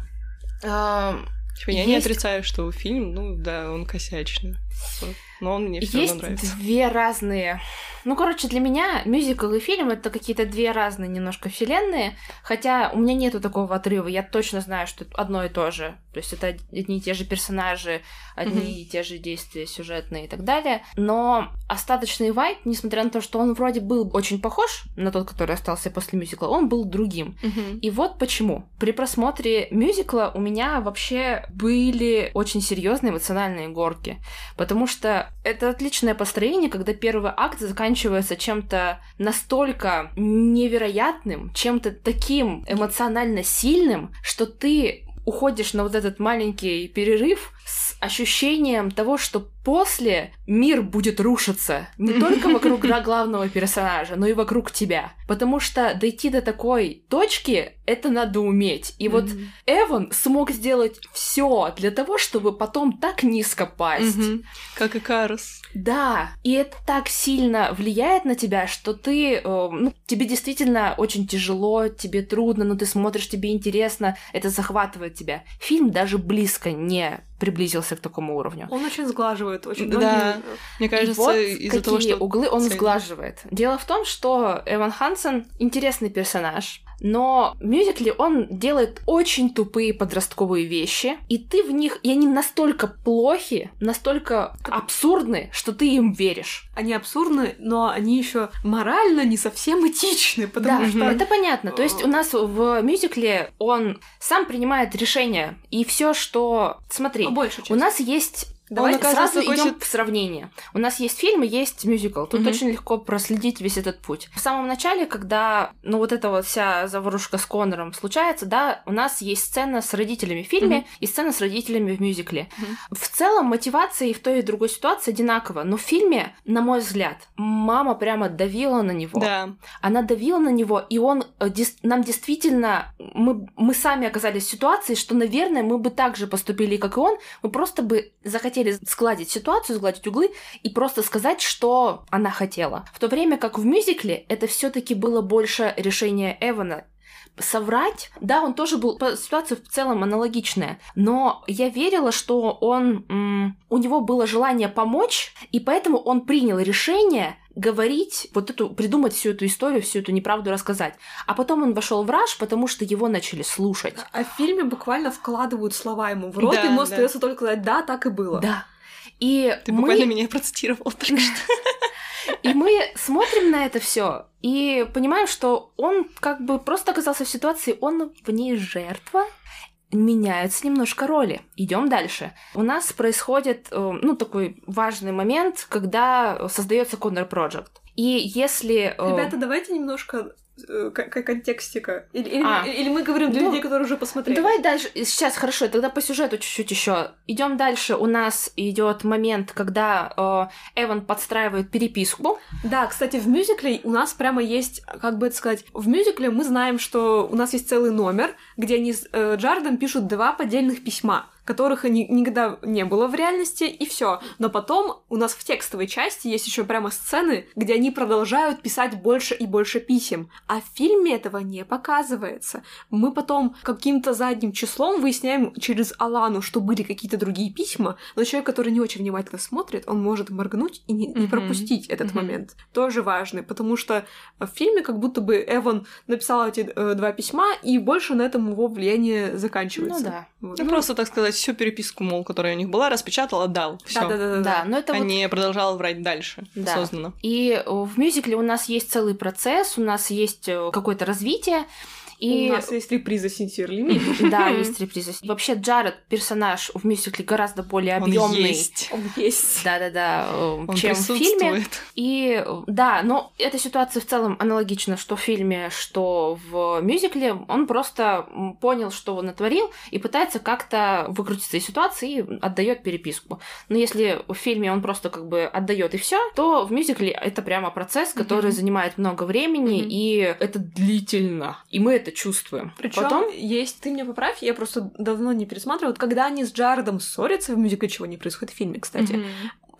Типа, я не отрицаю, что фильм, ну да, он косячный. Вот. Но он мне все Есть равно нравится. две разные. Ну, короче, для меня мюзикл и фильм это какие-то две разные немножко вселенные. Хотя у меня нету такого отрыва. Я точно знаю, что это одно и то же. То есть это одни и те же персонажи, одни Мгм. и те же действия сюжетные и так далее. Но остаточный вайп, несмотря на то, что он вроде был очень похож на тот, который остался после мюзикла, он был другим. Мгм. И вот почему. При просмотре мюзикла у меня вообще были очень серьезные эмоциональные горки. Потому что это отличное построение, когда первый акт заканчивается чем-то настолько невероятным, чем-то таким эмоционально сильным, что ты уходишь на вот этот маленький перерыв с ощущением того, что после мир будет рушиться не только вокруг главного персонажа, но и вокруг тебя. Потому что дойти до такой точки это надо уметь. И вот. Эван смог сделать все для того, чтобы потом так низко пасть. Как и Карус. Да, и это так сильно влияет на тебя, что ты, э, ну, тебе действительно очень тяжело, тебе трудно, но ты смотришь, тебе интересно, это захватывает тебя. Фильм даже близко не приблизился к такому уровню. Он очень сглаживает, очень Да. многие- Мне И кажется, вот из-за того, что... углы он цель. сглаживает. Дело в том, что Эван Хансен интересный персонаж, но в мюзикле он делает очень тупые подростковые вещи, и ты в них, и они настолько плохи, настолько абсурдны, что ты им веришь. Они абсурдны, но они еще морально не совсем этичны, потому да, что... это понятно. То есть у нас в мюзикле он сам принимает решения, и все, что... Смотри, у нас есть Давай Он, сразу идем в сравнение. У нас есть фильм и есть мюзикл. Тут Мгм. очень легко проследить весь этот путь. В самом начале, когда, ну, вот эта вот вся заварушка с Коннором случается, да, у нас есть сцена с родителями в фильме Мгм. и сцена с родителями в мюзикле. Мгм. В целом мотивация и в той и другой ситуации одинакова, но в фильме, на мой взгляд, мама прямо давила на него. Да. Она давила на него, и он э, нам действительно мы, мы сами оказались в ситуации, что, наверное, мы бы так же поступили, как и он, мы просто бы захотели сгладить ситуацию, сгладить углы и просто сказать, что она хотела. В то время как в мюзикле это все-таки было больше решение Эвана соврать. Да, он тоже был... Ситуация в целом аналогичная. Но я верила, что он... у него было желание помочь, и поэтому он принял решение говорить, вот эту, придумать всю эту историю, всю эту неправду рассказать. А потом он вошел в раж, потому что его начали слушать. А в фильме буквально вкладывают слова ему в рот, Да, ему да. остается только сказать «да, так и было». Да. И Ты мы, буквально меня процитировал только что. и мы смотрим на это все и понимаем, что он как бы просто оказался в ситуации, он в ней жертва, меняются немножко роли. Идем дальше. У нас происходит, э, ну, такой важный момент, когда создается Коннор Project. И если... э, Ребята, давайте немножко э, к- к- контекстика. Или, или, А. мы, или мы говорим для Ну, людей, которые уже посмотрели. Давай дальше. Сейчас хорошо, тогда по сюжету чуть-чуть еще. Идем дальше. У нас идет момент, когда э, Эван подстраивает переписку. Да, кстати, в мюзикле у нас прямо есть, как бы это сказать, в мюзикле мы знаем, что у нас есть целый номер, где они с э, Джардом пишут два поддельных письма которых ни- никогда не было в реальности, и все. Но потом у нас в текстовой части есть еще прямо сцены, где они продолжают писать больше и больше писем. А в фильме этого не показывается. Мы потом каким-то задним числом выясняем через Алану, что были какие-то другие письма, но человек, который не очень внимательно смотрит, он может моргнуть и не, не Мгм. пропустить этот Мгм. момент. Тоже важный, потому что в фильме как будто бы Эван написал эти э, два письма, и больше на этом его влияние заканчивается. Ну да. Вот. Ну, просто, так сказать, всю переписку, мол, которая у них была, распечатал, отдал. Все. Да-да-да. Да, но это А вот не продолжал врать дальше, Да. осознанно. И в мюзикле у нас есть целый процесс, у нас есть э, какое-то развитие. И... У нас есть реприза Синсирлими. Да, есть реприза. Вообще Джаред персонаж в мюзикле гораздо более Он объемный. есть. Он есть. Да-да-да, э, Он чем в фильме. И да, но эта ситуация в целом аналогична, что в фильме, что в мюзикле. Он просто понял, что он натворил, и пытается как-то выкрутиться из ситуации и отдает переписку. Но если в фильме он просто как бы отдает и все, то в мюзикле это прямо процесс, который занимает много времени, и это длительно. И мы это чувствуем. Причем Потом есть, ты меня поправь, я просто давно не пересматривала. Вот Когда они с Джаредом ссорятся в мюзикле, чего не происходит в фильме, кстати, Мгм.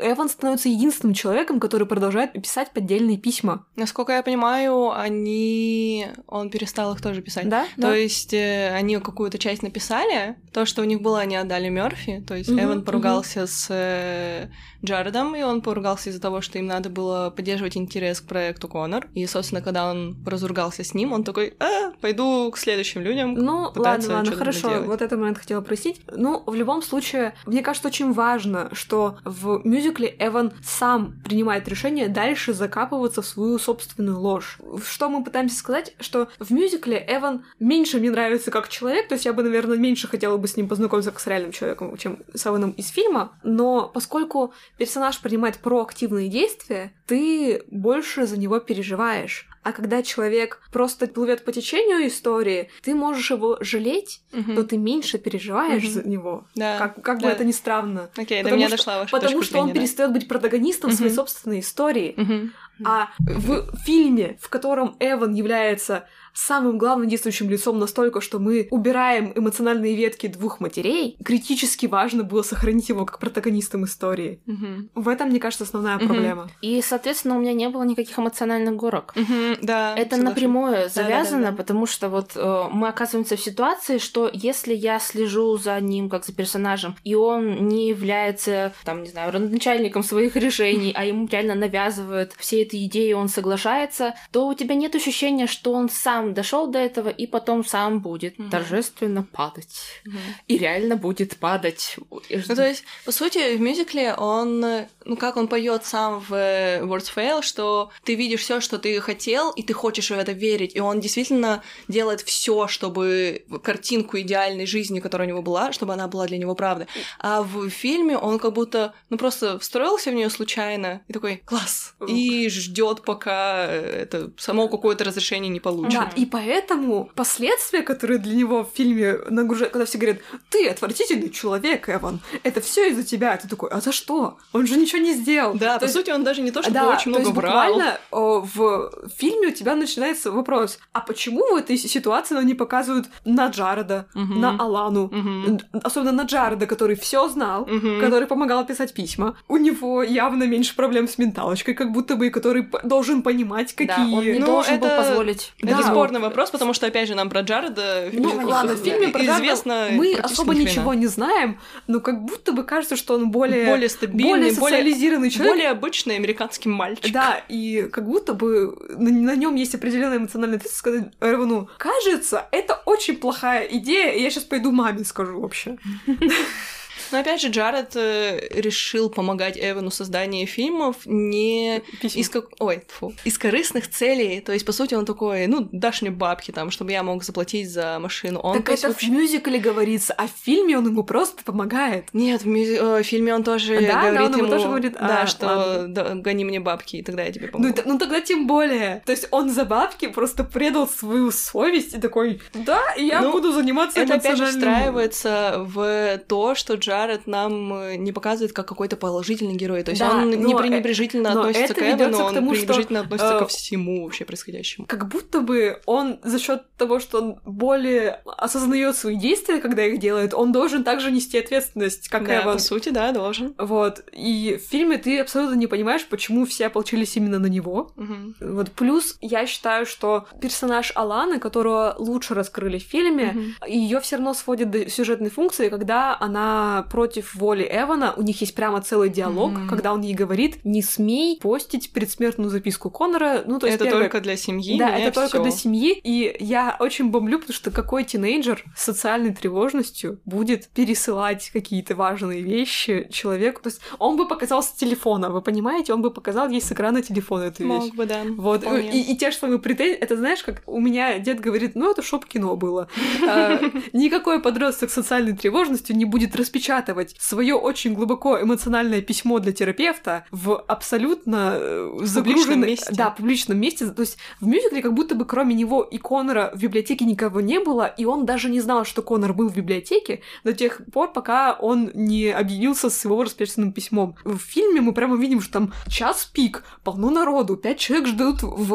Эван становится единственным человеком, который продолжает писать поддельные письма. Насколько я понимаю, они... Он перестал их тоже писать. Да? То есть э, они какую-то часть написали, то, что у них было, они отдали Мерфи. То есть Мгм, Эван поругался с э, Джаредом, и он поругался из-за того, что им надо было поддерживать интерес к проекту Конор. И, собственно, когда он разругался с ним, он такой, а, пойду к следующим людям. Ну, ладно, ладно, хорошо, доделать. вот этот момент хотела просить. Ну, в любом случае, мне кажется, очень важно, что в мюзикле Эван сам принимает решение дальше закапываться в свою собственную ложь. Что мы пытаемся сказать, что в мюзикле Эван меньше мне нравится как человек, то есть я бы, наверное, меньше хотела бы с ним познакомиться как с реальным человеком, чем с Эваном из фильма, но поскольку персонаж принимает проактивные действия, ты больше за него переживаешь. А когда человек просто плывет по течению истории, ты можешь его жалеть, Мгм. но ты меньше переживаешь Мгм. за него. Да. Как, как бы да. это ни странно. Окей, до Потому меня что- дошла ваша Потому что он зрения, да. перестает быть протагонистом своей Мгм. собственной истории. Мгм. А в фильме, в котором Эван является самым главным действующим лицом настолько, что мы убираем эмоциональные ветки двух матерей, критически важно было сохранить его как протагонистом истории. Мгм. В этом, мне кажется, основная Мгм. проблема. И, соответственно, у меня не было никаких эмоциональных горок. Мгм, Да. Это соглашусь. напрямую завязано, да, да. потому что вот э, мы оказываемся в ситуации, что если я слежу за ним как за персонажем, и он не является, там, не знаю, родоначальником своих решений, а ему реально навязывают все эти идеи, он соглашается, то у тебя нет ощущения, что он сам дошел до этого и потом сам будет Мгм. торжественно падать. Мгм. И реально будет падать. Ну, то есть, по сути, в мюзикле он, ну, как он поет сам в э, Words Fail, что ты видишь все, что ты хотел, и ты хочешь в это верить, и он действительно делает все, чтобы картинку идеальной жизни, которая у него была, чтобы она была для него правдой. А в фильме он как будто, ну, просто встроился в нее случайно и такой класс, и ждет, пока это само какое-то разрешение не получит. Да, и поэтому последствия, которые для него в фильме нагружают, когда все говорят, ты отвратительный человек, Эван, это все из-за тебя. Ты такой, а за что? Он же ничего не сделал. Да, То по есть- сути, он даже не то, чтобы да, очень то много есть врал. буквально о, в фильме у тебя начинается вопрос, а почему в этой ситуации они показывают на Джареда, Мгм. на Алану, Мгм. особенно на Джареда, который все знал, Мгм. который помогал писать письма. У него явно меньше проблем с менталочкой, как будто бы, который должен понимать, какие... Да, он не Ну, должен был это- позволить. Это Да. Спорный вопрос, потому что, опять же, нам про Джареда Ну э, ладно, в фильме про Джареда известно мы особо ничего не знаем, но как будто бы кажется, что он более, более стабильный, более более, социализированный человек. более обычный американский мальчик. Да, и как будто бы на, нем есть определенная эмоциональная ответственность сказать Эрвану, кажется, это очень плохая идея, и я сейчас пойду маме скажу вообще. Но опять же, Джаред э, решил помогать Эвану в создании фильмов не из, как... Ой, фу. из корыстных целей. То есть, по сути, он такой, ну, дашь мне бабки там, чтобы я мог заплатить за машину. Он, так то есть, это вообще- в мюзикле говорится, а в фильме он ему просто помогает. Нет, в, мюзи- э, в фильме он тоже Да, да, говорит он ему ему, тоже говорит, да, а, что ладно. да, гони мне бабки, и тогда я тебе Ну, помогу. это- ну тогда тем более. То есть он за бабки просто предал свою совесть и такой, да, я Ну, буду заниматься Это опять же встраивается в то, что Джаред нам э, не показывает как какой-то положительный герой. То есть Да, он не но, э, пренебрежительно но относится к ведётся к он тому, что, пренебрежительно относится э, ко всему вообще происходящему. как будто бы он за счет того, что он более осознает свои действия, когда их делает, он должен также нести ответственность, как да, Эван. по сути, да, должен. Вот. И в фильме ты абсолютно не понимаешь, почему все ополчились именно на него. Мгм. Вот плюс я считаю, что персонаж Аланы, которого лучше раскрыли в фильме, Мгм. ее все равно сводит до сюжетной функции, когда она против воли Эвана. У них есть прямо целый диалог, Мгм. когда он ей говорит, не смей постить предсмертную записку Конора. Ну, то есть это первое- только для семьи. Да, это только всё. для семьи. И я очень бомблю, потому что какой тинейджер с социальной тревожностью будет пересылать какие-то важные вещи человеку. То есть он бы показал с телефона, вы понимаете? Он бы показал ей с экрана телефона эту вещь. Мог бы, да. Вот, вполне. и, и те же самые претензии, это знаешь, как у меня дед говорит, ну это шоп-кино было. А, Никакой подросток с социальной тревожностью не будет распечатывать свое очень глубоко эмоциональное письмо для терапевта в абсолютно э, загруженном месте. Да, публичном месте. То есть в мюзикле как будто бы кроме него и Конора в библиотеке никого не было, и он даже не знал, что Конор был в библиотеке до тех пор, пока он не объявился с его распечатанным письмом. В фильме мы прямо видим, что там час пик, полно народу, пять человек ждут в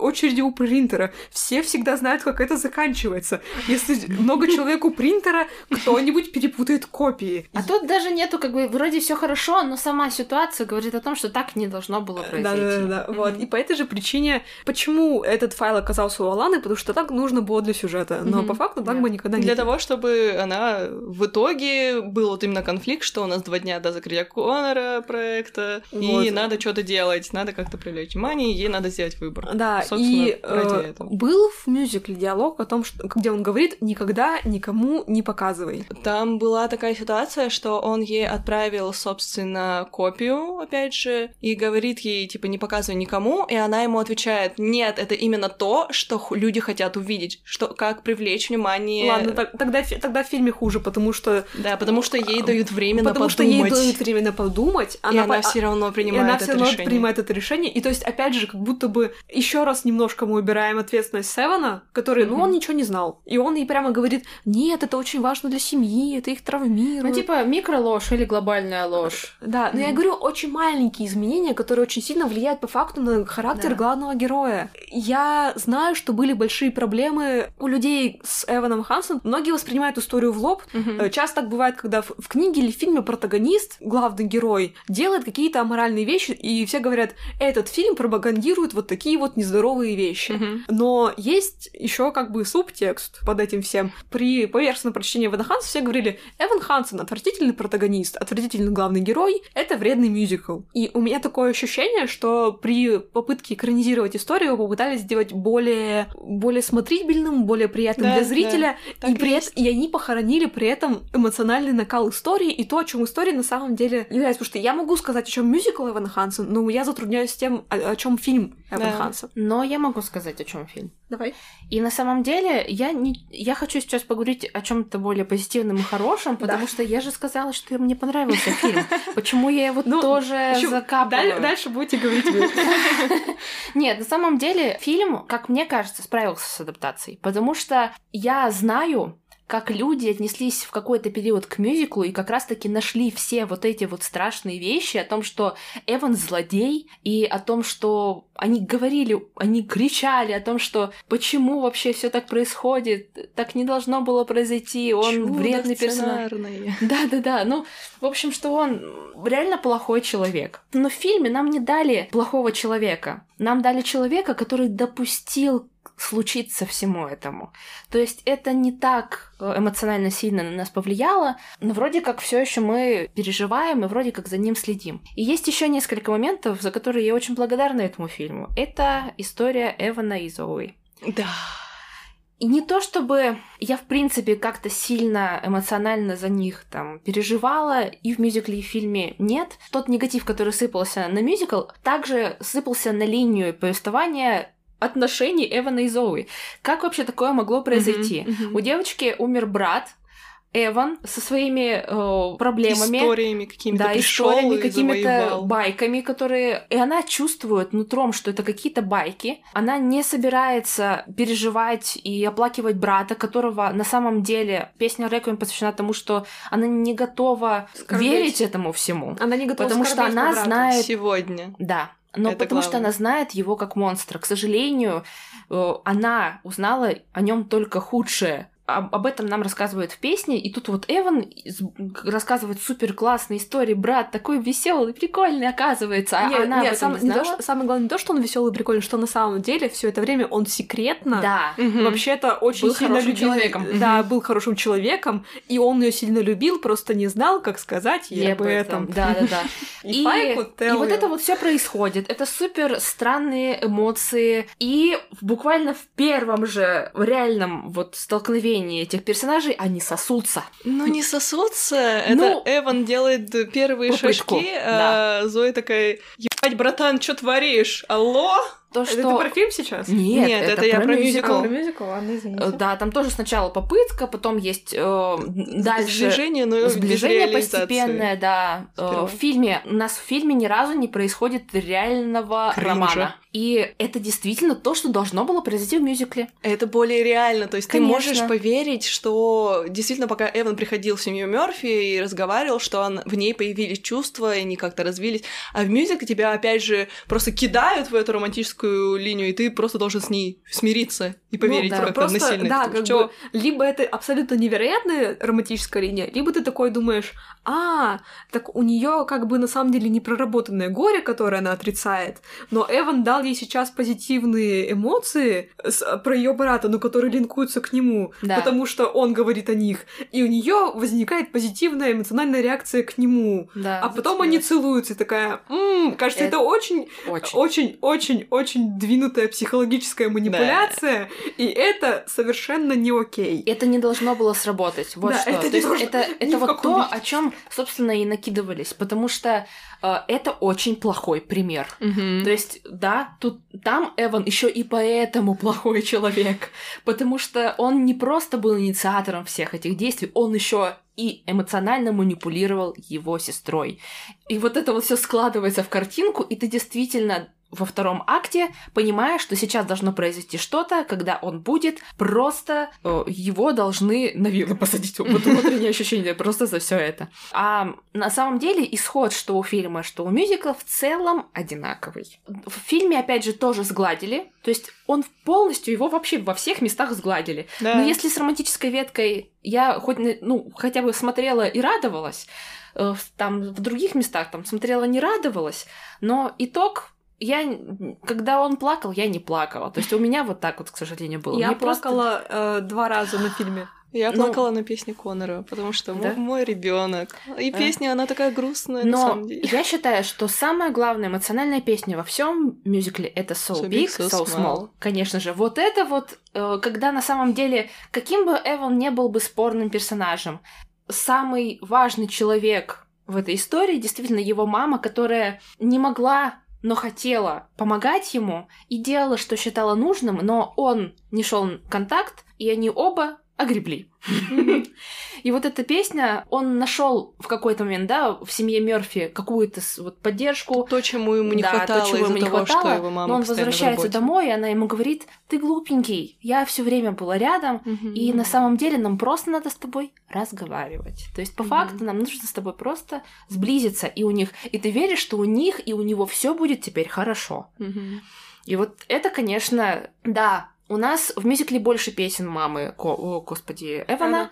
очереди у принтера. Все всегда знают, как это заканчивается. Если много человек у принтера, кто-нибудь перепутает копии. А тут даже нету, как бы, вроде все хорошо, но сама ситуация говорит о том, что так не должно было произойти. Да, да, да, да. Вот. Мгм. И по этой же причине, почему этот файл оказался у Аланы, потому что так нужно было для сюжета. Но Мгм. по факту так Да. бы никогда не Для того, чтобы она в итоге был вот именно конфликт, что у нас два дня до закрытия Конора проекта, Вот. и надо что-то делать, надо как-то привлечь внимание, и ей надо сделать выбор. Да, Собственно, и ради э, этого. был в мюзикле диалог о том, что, где он говорит «никогда никому не показывай». Там была такая ситуация, что он ей отправил, собственно, копию, опять же, и говорит ей, типа, не показывай никому, и она ему отвечает, нет, это именно то, что люди хотят увидеть, что как привлечь внимание. Ладно, так- тогда, тогда в фильме хуже, потому что... Да, потому что ей дают время потому на что ей подумать. дают время на подумать. и она по- все равно и принимает она это все равно решение. принимает это решение. И то есть, опять же, как будто бы еще раз немножко мы убираем ответственность Севена, который, ну, Мгм. он ничего не знал. И он ей прямо говорит, нет, это очень важно для семьи, это их травмирует. Ну, типа, микроложь или глобальная ложь. Да, но я Мгм. говорю, очень маленькие изменения, которые очень сильно влияют по факту на характер Да. главного героя. Я знаю, что были большие проблемы у людей с Эваном Хансом. Многие воспринимают историю в лоб. Э, Часто так бывает, когда в, в книге или в фильме протагонист, главный герой, делает какие-то аморальные вещи, и все говорят, этот фильм пропагандирует вот такие вот нездоровые вещи. Мгм. Но есть еще как бы субтекст под этим всем. При поверхностном прочтении Эвана Ханса все говорили, Эван Хансен отвратительный протагонист, отвратительный главный герой, это вредный мюзикл. И у меня такое ощущение, что при попытке экранизировать историю его попытались сделать более, более смотрибельным, более приятным Да, для да, зрителя, так и, и при этом, и они похоронили при этом эмоциональный накал истории и то, о чем история на самом деле является. Потому что я могу сказать, о чем мюзикл Эвана Хансен, но я затрудняюсь с тем, о, чем фильм Эвана Да. Ханса. Но я могу сказать, о чем фильм. Давай. И на самом деле я не я хочу сейчас поговорить о чем-то более позитивном и хорошем, потому Да. что я же сказала, что мне понравился фильм. Почему я его Ну, тоже закапываю? даль- дальше будете говорить вы. Нет, на самом деле фильм, как мне кажется, справился с адаптацией, потому что я знаю, как люди отнеслись в какой-то период к мюзиклу и как раз-таки нашли все вот эти вот страшные вещи о том, что Эван злодей, и о том, что они говорили, они кричали о том, что почему вообще все так происходит, так не должно было произойти, он Чудо вредный персонаж. Да-да-да, ну, в общем, что он реально плохой человек. Но в фильме нам не дали плохого человека. Нам дали человека, который допустил случиться всему этому. То есть это не так э, эмоционально сильно на нас повлияло, но вроде как все еще мы переживаем и вроде как за ним следим. И есть еще несколько моментов, за которые я очень благодарна этому фильму. Это история Эвана и Зоуи. Да. И не то чтобы я, в принципе, как-то сильно эмоционально за них там переживала, и в мюзикле, и в фильме нет. Тот негатив, который сыпался на мюзикл, также сыпался на линию повествования отношений Эвана и Зоуи. Как вообще такое могло произойти? Мгм, мгм. У девочки умер брат, Эван со своими э, проблемами. Историями какими-то Да, историями, какими-то байками, которые... И она чувствует нутром, что это какие-то байки. Она не собирается переживать и оплакивать брата, которого на самом деле песня Реквием посвящена тому, что она не готова Скорбеть. верить этому всему. Она не готова Потому что она по брату. знает... Сегодня. Да. Но Это потому что главное. она знает его как монстра. К сожалению, э, она узнала о нем только худшее. Об, этом нам рассказывают в песне, и тут вот Эван рассказывает супер классные истории, брат такой веселый, прикольный оказывается, а Нет, она нет, об этом сам- не не то, что- самое главное не то, что он веселый и прикольный, что на самом деле все это время он секретно Да. Вообще-то очень Был сильно хорошим любил, человеком. да, был хорошим человеком, и он ее сильно любил, просто не знал, как сказать ей об этом. Да, да, да. И и tell вот это вот все происходит. Это супер странные эмоции. И буквально в первом же в реальном вот столкновении этих персонажей они сосутся. Ну, не сосутся. Это Ну, Эван делает первые попытку, шажки, да. а Зоя такая, ебать, братан, что творишь? Алло? То, Это что... ты про фильм сейчас? Нет, Нет, это я про мюзикл. Про мюзикл, ладно, извините. Э, Да, там тоже сначала попытка, потом есть э, дальше Сближение, но сближение постепенное, да. Э, Сперва. В фильме у нас в фильме ни разу не происходит реального Кринжа. романа. И это действительно то, что должно было произойти в мюзикле. Это более реально, то есть Конечно. ты можешь поверить, что действительно, пока Эван приходил в семью Мерфи и разговаривал, что он, в ней появились чувства, и они как-то развились, а в мюзикле тебя опять же просто кидают в эту романтическую линию, и ты просто должен с ней смириться и поверить да, как-то Просто, насильно. да, как что- бы, либо это абсолютно невероятная романтическая линия, либо ты такой думаешь, а, так у нее как бы на самом деле не проработанное горе, которое она отрицает, но Эван дал ей сейчас позитивные эмоции с- про ее брата, но которые линкуются к нему, Да. потому что он говорит о них, и у нее возникает позитивная эмоциональная реакция к нему. Да, А потом они целуются, и такая, «М, кажется, это, Это очень, очень. очень, очень, очень двинутая психологическая манипуляция, и это совершенно не окей. Это не должно было сработать. Вот Да, что. это то есть должно- это, это вот то, виде. о чем, собственно, и накидывались. Потому что э, это очень плохой пример. Мгм. То есть, да, тут там Эван еще и поэтому плохой человек. Потому что он не просто был инициатором всех этих действий, он еще и эмоционально манипулировал его сестрой. И вот это вот все складывается в картинку, и ты действительно во втором акте понимаешь, что сейчас должно произойти что-то, когда он будет просто э, его должны на вилы посадить. Вот внутреннее ощущение просто за все это. А на самом деле исход, что у фильма, что у мюзикла в целом одинаковый. В фильме, опять же, тоже сгладили. То есть он полностью его вообще во всех местах сгладили. Да. Но если с романтической веткой я хоть, ну, хотя бы смотрела и радовалась, э, там в других местах там смотрела не радовалась, но итог я, когда он плакал, я не плакала. То есть у меня вот так вот, к сожалению, было. Я Мне просто- плакала э, два раза на фильме. Я Ну, плакала на песне Конора, потому что Да? мо- мой ребенок. И Да. песня, она такая грустная на Но самом деле. я считаю, что самая главная эмоциональная песня во всем мюзикле это So, So Big, Big, So So, Small. Small. Конечно же, вот это вот, э, когда на самом деле, каким бы Эван не был бы спорным персонажем, самый важный человек в этой истории действительно его мама, которая не могла но хотела помогать ему и делала, что считала нужным, но он не шел в контакт, и они оба огребли. И вот эта песня, он нашел в какой-то момент, да, в семье Мерфи какую-то вот поддержку. То, чему ему не Да, то, хватало чего ему не того, хватало, что его мама но он возвращается домой, и она ему говорит: Ты глупенький, я все время была рядом, и на самом деле нам просто надо с тобой разговаривать. То есть, по факту, нам нужно с тобой просто сблизиться, и у них, и ты веришь, что у них и у него все будет теперь хорошо. И вот это, конечно, да, у нас в мюзикле больше песен мамы, ко- о, господи, Эвана, Ага.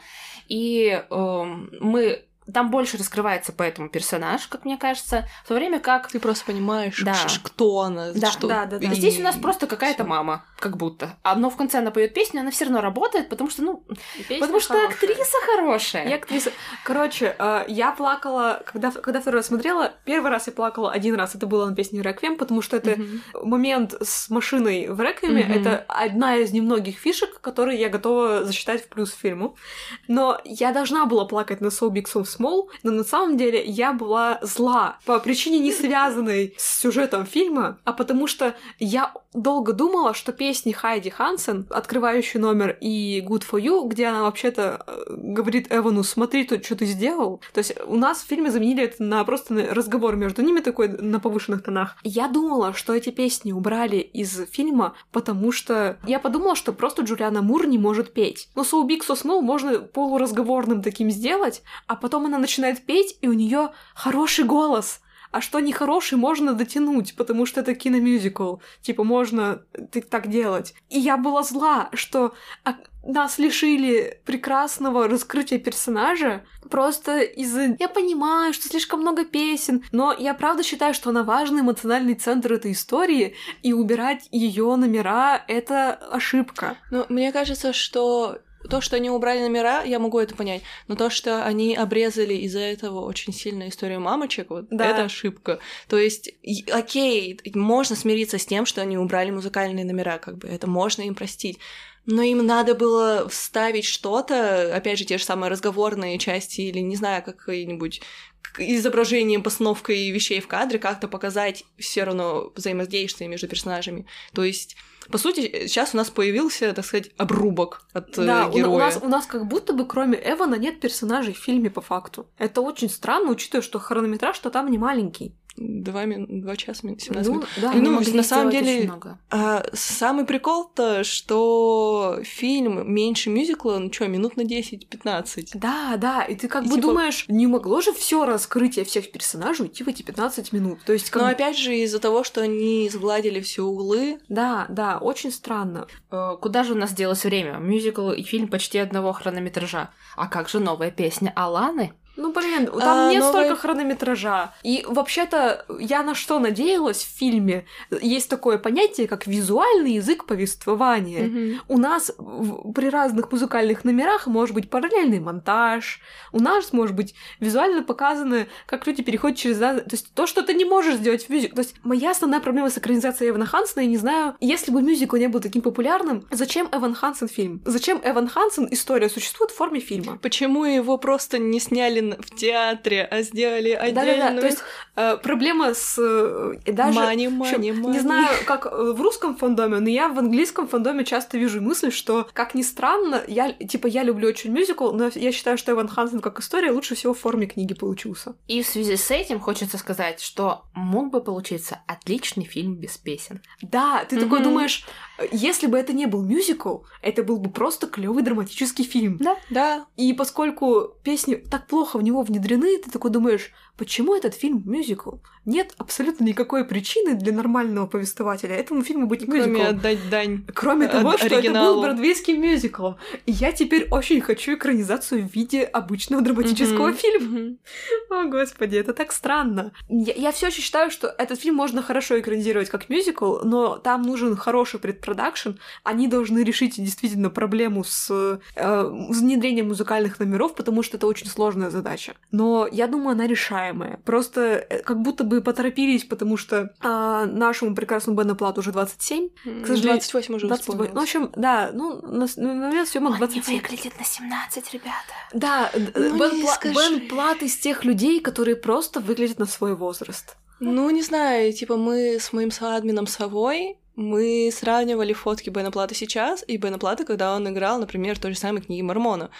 и эм, мы там больше раскрывается поэтому персонаж, как мне кажется, в то время как Ты просто понимаешь, Да. кто она, Да, что... да, да, да. и и- здесь у нас просто какая-то мама, как будто. А, но в конце она поет песню, она все равно работает, потому что, ну, Песня потому что хорошая. актриса хорошая. Я актриса. Короче, э, я плакала, когда, когда второй раз смотрела, первый раз я плакала один раз, это было на песне «Реквием», потому что это Мгм. момент с машиной в «Реквиеме», Мгм. это одна из немногих фишек, которые я готова засчитать в плюс фильму. Но я должна была плакать на So Big So Small, но на самом деле я была зла по причине не связанной с сюжетом фильма, а потому что я долго думала, что песни Хайди Хансен, открывающий номер и Good For You, где она вообще-то э, говорит Эвану, смотри, тут что ты сделал. То есть у нас в фильме заменили это на просто разговор между ними такой на повышенных тонах. Я думала, что эти песни убрали из фильма, потому что я подумала, что просто Джулиана Мур не может петь. Big So Small можно полуразговорным таким сделать, а потом она начинает петь, и у нее хороший голос. а что нехороший можно дотянуть, потому что это киномюзикл. Типа, можно ты так делать. И я была зла, что а, нас лишили прекрасного раскрытия персонажа просто из-за... Я понимаю, что слишком много песен, но я правда считаю, что она важный эмоциональный центр этой истории, и убирать ее номера — это ошибка. Ну, мне кажется, что то, что они убрали номера, я могу это понять. Но то, что они обрезали из-за этого очень сильно историю мамочек, вот Да. это ошибка. То есть, окей, можно смириться с тем, что они убрали музыкальные номера, как бы это можно им простить. Но им надо было вставить что-то, опять же, те же самые разговорные части, или не знаю, какие-нибудь изображением, постановкой вещей в кадре, как-то показать все равно взаимодействие между персонажами. То есть, по сути, сейчас у нас появился, так сказать, обрубок от э, Да, у, героя. у нас, у нас как будто бы кроме Эвана нет персонажей в фильме по факту. Это очень странно, учитывая, что хронометраж-то там не маленький. Два, мин... Два часа, мин- 17 Ну, минут. да, Ну, на самом деле- очень много. А самый прикол-то, что фильм меньше мюзикла, ну что, минут на 10-15. Да, да, и ты как И бы типа- думаешь, не могло же все раскрытие всех персонажей уйти в эти 15 минут. То есть, как Но опять же, из-за того, что они сгладили все углы, Да, да, очень странно. Э, Куда же у нас делось время? Мюзикл и фильм почти одного хронометража. А как же новая песня Аланы? Ну, блин, там А, нет новая- столько хронометража. И вообще-то я на что надеялась в фильме? Есть такое понятие, как визуальный язык повествования. У нас в- при разных музыкальных номерах может быть параллельный монтаж, у нас может быть визуально показано, как люди переходят через... То есть то, что ты не можешь сделать в мюзикле. То есть моя основная проблема с экранизацией Эвана Хансена, я не знаю, если бы мюзикл не был таким популярным, зачем Эван Хансен фильм? Зачем Эван Хансен история существует в форме фильма? почему его просто не сняли в театре, а сделали Да-да-да, отдельную... то есть э, проблема с... э, даже... Мани, в общем, мани. Не знаю, как э, в русском фандоме, но я в английском фандоме часто вижу мысль, что, как ни странно, я, типа, я люблю очень мюзикл, но я считаю, что Эван Хансен как история лучше всего в форме книги получился. И в связи с этим хочется сказать, что мог бы получиться отличный фильм без песен. Да, ты такой Мгм. думаешь, если бы это не был мюзикл, это был бы просто клевый драматический фильм. Да. Да, И поскольку песни так плохо в него внедрены, ты такой думаешь, почему этот фильм мюзикл? Нет абсолютно никакой причины для нормального повествователя этому фильму быть кроме мюзиклом. отдать дань. Кроме От того, что это был оригиналу. бродвейский мюзикл. И я теперь очень хочу экранизацию в виде обычного драматического Мгм. фильма. Мгм. О, господи, это так странно. Я, я все еще считаю, что этот фильм можно хорошо экранизировать как мюзикл, но там нужен хороший предпродакшн. Они должны решить действительно проблему с э, внедрением музыкальных номеров, потому что это очень сложная задача. Но я думаю, она решаемая. Просто э, как будто бы поторопились, потому что а, нашему прекрасному Бену Плату уже 27. К сожалению, 28 уже 28. Ну, в общем, да, ну, на, с- на момент съемок 27. выглядит на 17, ребята. Да, д- Ну, Бен, не Пла-. Бен Плат из тех людей, которые просто выглядят на свой возраст. Ну, не знаю, типа мы с моим соадмином Совой, мы сравнивали фотки Бена Плата сейчас и Бена Плата, когда он играл, например, в той же самой книге Мормона.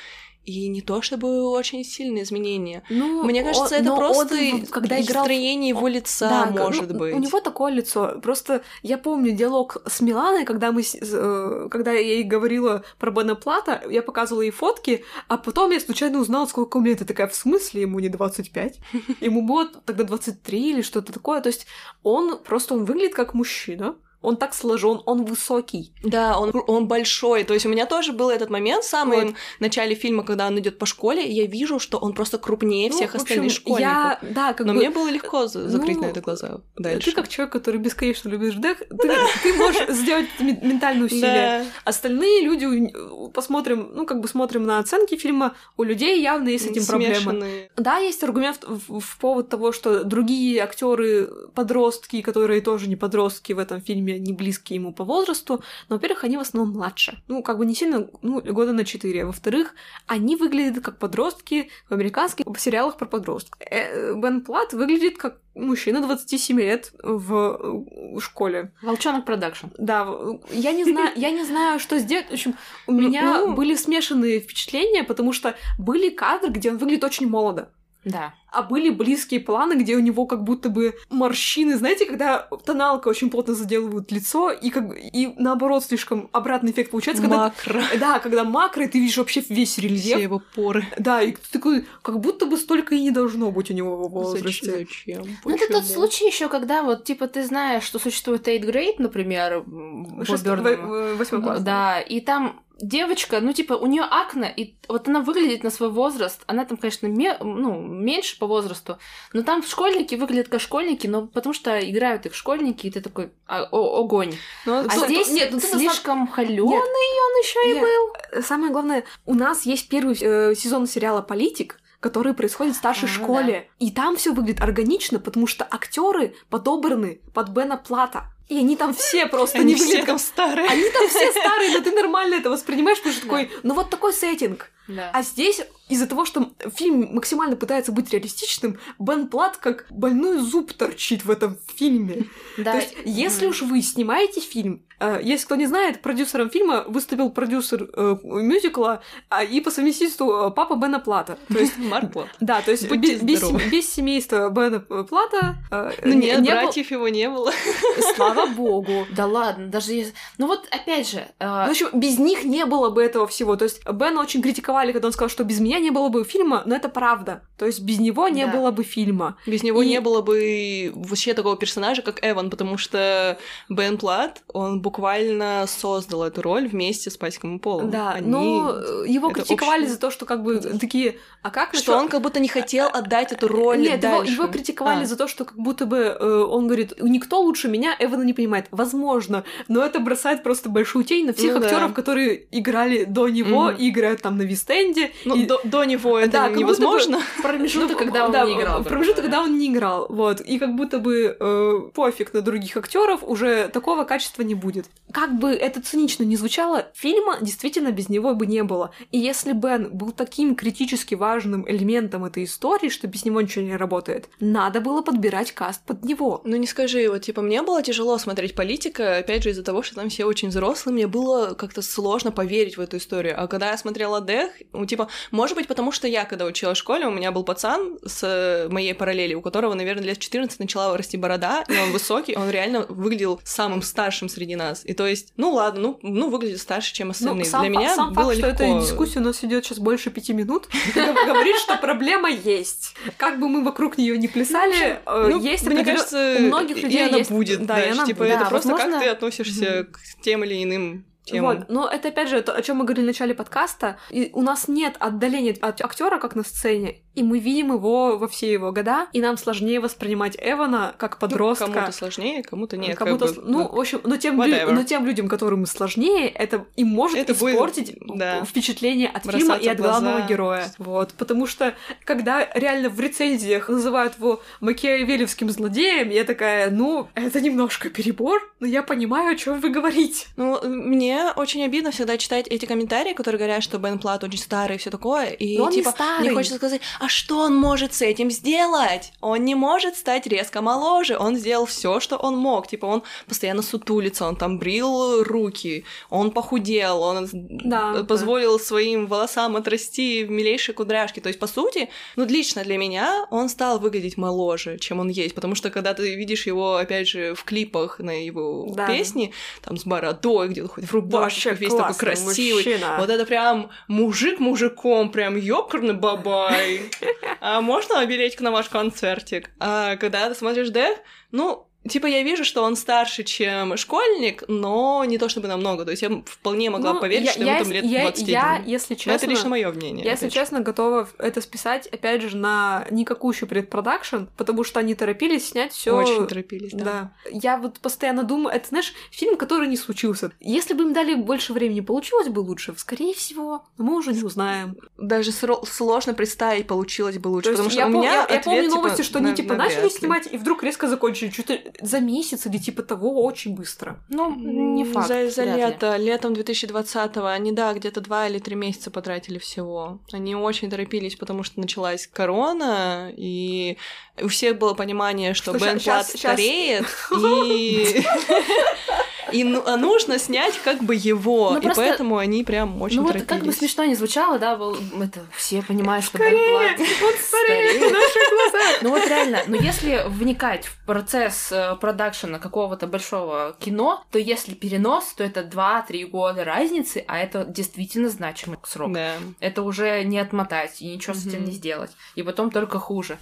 И не то чтобы очень сильные изменения. Ну, Мне кажется, он- это просто он, когда играл... строение его лица, Да, может ну, быть. У него такое лицо. Просто я помню диалог с Миланой, когда мы, э, когда я ей говорила про Бена Плата, я показывала ей фотки, а потом я случайно узнала, сколько ему лет. И такая, в смысле, ему не 25? Ему было тогда 23 или что-то такое. То есть он просто, он выглядит как мужчина. Он так сложен, он высокий. Да, он, он большой. То есть у меня тоже был этот момент в самом Вот. начале фильма, когда он идет по школе, и я вижу, что он просто крупнее Ну, всех общем, остальных школьников. Я, да, как Но бы... мне было легко за- закрыть ну, на это глаза дальше. Ты как человек, который бесконечно любит Ждэх, ты, ты можешь сделать ментальное усилие. Да. Остальные люди, посмотрим, ну, как бы смотрим на оценки фильма, у людей явно есть с этим проблемы. Смешанные. Да, есть аргумент в, в повод того, что другие актеры подростки, которые тоже не подростки в этом фильме, не близкие ему по возрасту, но, во-первых, они в основном младше. Ну, как бы не сильно, ну, года на 4. Во-вторых, они выглядят как подростки в американских сериалах про подростков. Э, Бен Плат выглядит как мужчина 27 лет в, в школе. Волчонок продакшн. Да, я не знаю, я не знаю, что сделать. В общем, у меня Ну. были смешанные впечатления, потому что были кадры, где он выглядит очень молодо. Да. А были близкие планы, где у него как будто бы морщины, знаете, когда тоналка очень плотно заделывают лицо, и как и наоборот слишком обратный эффект получается, когда Макро. да, когда макро, и ты видишь вообще весь рельеф. Все его поры. Да, и ты такой, как будто бы столько и не должно быть у него в возрасте. Зачем? Ну, это тот случай еще, когда вот, типа, ты знаешь, что существует eighth grade, например, м, Боб Шест- Бёрдман. в- в- Восьмой класс. Да, и там девочка, ну, типа, у нее акне, и вот она выглядит на свой возраст. Она там, конечно, ме- ну, меньше по возрасту, но там школьники выглядят как школьники, но потому что играют их школьники, и ты такой, а, о- огонь. Ну, А Тут- здесь нет, ну слишком холёный Нет. он еще и был. Самое главное, у нас есть первый э, сезон сериала «Политик», который происходит в старшей А, школе. И там все выглядит органично, потому что актеры подобраны под Бена Плата. И они там все просто Они не все выглядят там старые. Они там все старые, но ты нормально это воспринимаешь, потому что такой, ну вот такой сеттинг. Да. А здесь из-за того, что фильм максимально пытается быть реалистичным, Бен Плат как больной зуб торчит в этом фильме. да. То есть, если уж вы снимаете фильм, если кто не знает, продюсером фильма выступил продюсер э, мюзикла а, и по совместительству э, папа Бена Плата. То есть, Марк Плат. да, то есть без, без семейства Бена Плата э, Ну не- нет, не братьев его не было. слава богу. Да ладно, даже если... Ну вот, опять же, э, В общем, без них не было бы этого всего. То есть Бена очень критиковали, когда он сказал, что без меня не было бы фильма, но это правда. То есть без него не Да. было бы фильма. Без него И- не было бы вообще такого персонажа, как Эван, потому что Бен Плат, он буквально создал эту роль вместе с Пасиком и Полом. Да, Они- но э, его критиковали общее. за то, что как бы такие, а как Что он как будто не хотел отдать эту роль Нет, его, дальше. его критиковали А. за то, что как будто бы э, он говорит, никто лучше меня Эвана не понимает. Возможно, но это бросает просто большую тень на всех Ну да. актеров, которые играли до него Мгм. и играют там на Вистенде. Ну, и- до, до него это Да, невозможно. промежуток, Ну, когда он да, не играл. Промежуток, когда он не играл. Вот. И как будто бы э, пофиг на других актеров, уже такого качества не будет. Как бы это цинично не звучало, фильма действительно без него бы не было. И если Бен был таким критически важным элементом этой истории, что без него ничего не работает, надо было подбирать каст под него. Ну не скажи, вот типа мне было тяжело смотреть политика, опять же из-за того, что там все очень взрослые, мне было как-то сложно поверить в эту историю. А когда я смотрела Дэх, ну типа, может быть, потому что я, когда училась в школе, у меня был пацан с моей параллели, у которого, наверное, лет 14 начала расти борода, и он высокий, он реально выглядел самым старшим среди нас. И то есть, ну ладно, ну, ну выглядит старше, чем остальные. Ну, сам, Для меня сам было факт, что легко. эта дискуссия у нас идет сейчас больше пяти минут, говорит, что проблема есть. Как бы мы вокруг нее не плясали, э, Ну, есть мне кажется, у многих людей она будет, да, типа это просто как ты относишься к тем или иным темам. Вот, но это опять же то, о чем мы говорили в начале подкаста. И у нас нет отдаления от актера, как на сцене, и мы видим его во все его года, и нам сложнее воспринимать Эвана как Ну, подростка. кому-то сложнее, кому-то нет. как Кому-то бы, с- ну, в общем, но тем, лю- но тем людям, которым сложнее, это и может Это будет, испортить да. впечатление от фильма и от глаза. главного героя. Вот, потому что когда реально в рецензиях называют его макиавелевским злодеем, я такая, ну, это немножко перебор, но я понимаю, о чем вы говорите. Ну, мне очень обидно всегда читать эти комментарии, которые говорят, что Бен Плат очень старый и все такое. И Но он не типа, старый. мне хочется сказать, а что он может с этим сделать? Он не может стать резко моложе. Он сделал все, что он мог. Типа, он постоянно сутулится, он там брил руки, он похудел, он Да, позволил своим волосам отрасти в милейшие кудряшки. То есть, по сути, ну, лично для меня он стал выглядеть моложе, чем он есть. Потому что, когда ты видишь его, опять же, в клипах на его Да. песни, там с бородой, где он хоть в рубашке, Вообще весь такой красивый. мужчина. Вот это прям мужик мужиком, прям ёкарный бабай. А можно билетик на ваш концертик? А когда ты смотришь Дэх, ну, Типа я вижу, что он старше, чем школьник, но не то чтобы намного. То есть я вполне могла Ну, поверить, я- что ему я, там лет я, 21. я, если честно, Но это лично мое мнение. Я, если же. честно, готова это списать, опять же, на никакущий предпродакшн, потому что они торопились снять все. Очень торопились, да. Да. Я вот постоянно думаю, это, знаешь, фильм, который не случился. Если бы им дали больше времени, получилось бы лучше? Скорее всего, но мы уже не узнаем. Даже сро- сложно представить, получилось бы лучше. То есть потому что я, у пом- меня я- я ответ, помню типа, новости, что они на- типа начали ли. снимать и вдруг резко закончили, что-то за месяц или типа того очень быстро. Ну, не факт. За, за вряд ли. лето, летом 2020-го, они, да, где-то два или три месяца потратили всего. Они очень торопились, потому что началась корона, и у всех было понимание, что Что Бен Плат стареет, и... И ну, а нужно снять как бы его, Ну, и просто- поэтому они прям очень Ну вот торопились. как бы смешно не звучало, да, был, это все понимают, что Скорее! Вот скорее! Наших глазах! Ну вот реально, но если вникать в процесс э, продакшена какого-то большого кино, то если перенос, то это 2-3 года разницы, а это действительно значимый срок. Да. Это уже не отмотать и ничего с этим не сделать. И потом только хуже.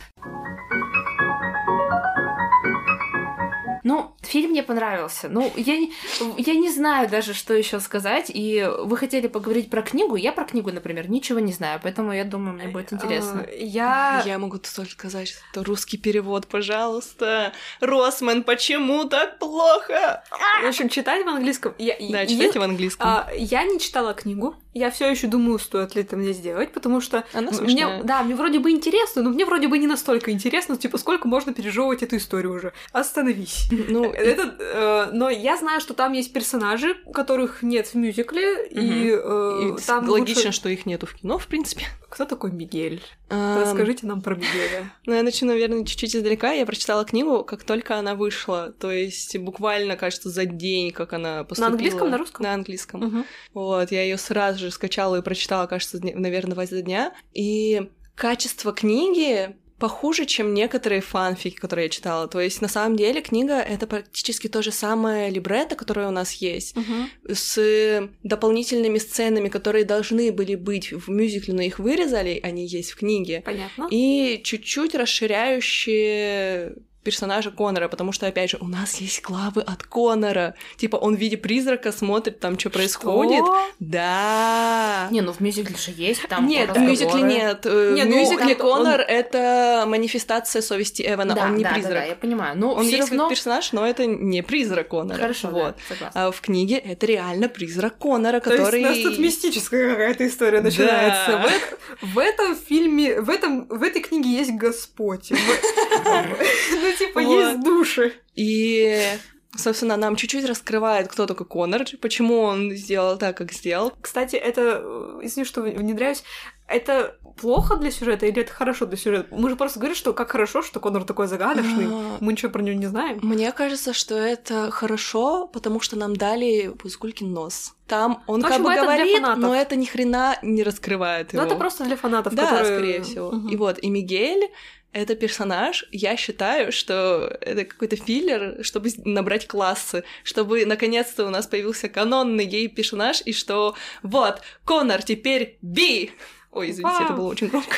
Ну, фильм мне понравился. Ну, я, не- я не знаю даже, что еще сказать. И вы хотели поговорить про книгу. Я про книгу, например, ничего не знаю. Поэтому я думаю, мне будет интересно. А, Я... Я могу только сказать, что это русский перевод, пожалуйста. Росман, почему так плохо? В общем, читать в английском... Я, Да, я- читайте в английском. а, я не читала книгу. Я все еще думаю, стоит ли это мне сделать, потому что Она мне, да, мне вроде бы интересно, но мне вроде бы не настолько интересно, типа, сколько можно пережевывать эту историю уже. Остановись. Ну, Это, э, но я знаю, что там есть персонажи, которых нет в мюзикле, и, э, и там логично, лучше- что их нету в кино, в принципе. Кто такой Мигель? Эм, Расскажите нам про Мигеля. Ну, я начну, наверное, чуть-чуть издалека. Я прочитала книгу, как только она вышла. То есть буквально, кажется, за день, как она поступила. английском, на русском? На английском. Мгм. Вот, я ее сразу же скачала и прочитала, кажется, наверное, два дня. И качество книги похуже, чем некоторые фанфики, которые я читала. То есть, на самом деле, книга — это практически то же самое либретто, которое у нас есть, Мгм. с дополнительными сценами, которые должны были быть в мюзикле, но их вырезали, они есть в книге, Понятно. и чуть-чуть расширяющие персонажа Конора, потому что, опять же, у нас есть главы от Конора. Типа, он в виде призрака смотрит там, что происходит. Да. Не, ну в мюзикле же есть там Нет, в мюзикле нет. Э, Не, В ну, мюзикле он- Конор — это манифестация совести Эвана, Да, он не да, да, призрак. да, я понимаю. Ну, Он есть равно... как персонаж, но это не призрак Конора. Хорошо, вот. да, согласна. А в книге это реально призрак Конора, То который... есть у нас тут мистическая какая-то история начинается. Да. В, в этом фильме, в, этом, в этой книге есть Господь. В- Ну, типа, Вот. есть души. И, собственно, нам чуть-чуть раскрывает, кто такой Конор, почему он сделал так, как сделал. Кстати, это, э, извини, что внедряюсь, это плохо для сюжета или это хорошо для сюжета? Мы же просто говорим, что как хорошо, что Конор такой загадочный. А, Мы ничего про него не знаем. Мне кажется, что это хорошо, потому что нам дали Пузгулькин нос. Там он Ну, как бы говорит, но это ни хрена не раскрывает Ну, его. это просто для фанатов, Да, которые... скорее всего. И вот, и Мигель — это персонаж, я считаю, что это какой-то филлер, чтобы набрать классы, чтобы наконец-то у нас появился канонный гей-персонаж, и что вот, Конор теперь би! Ой, извините, это было очень громко.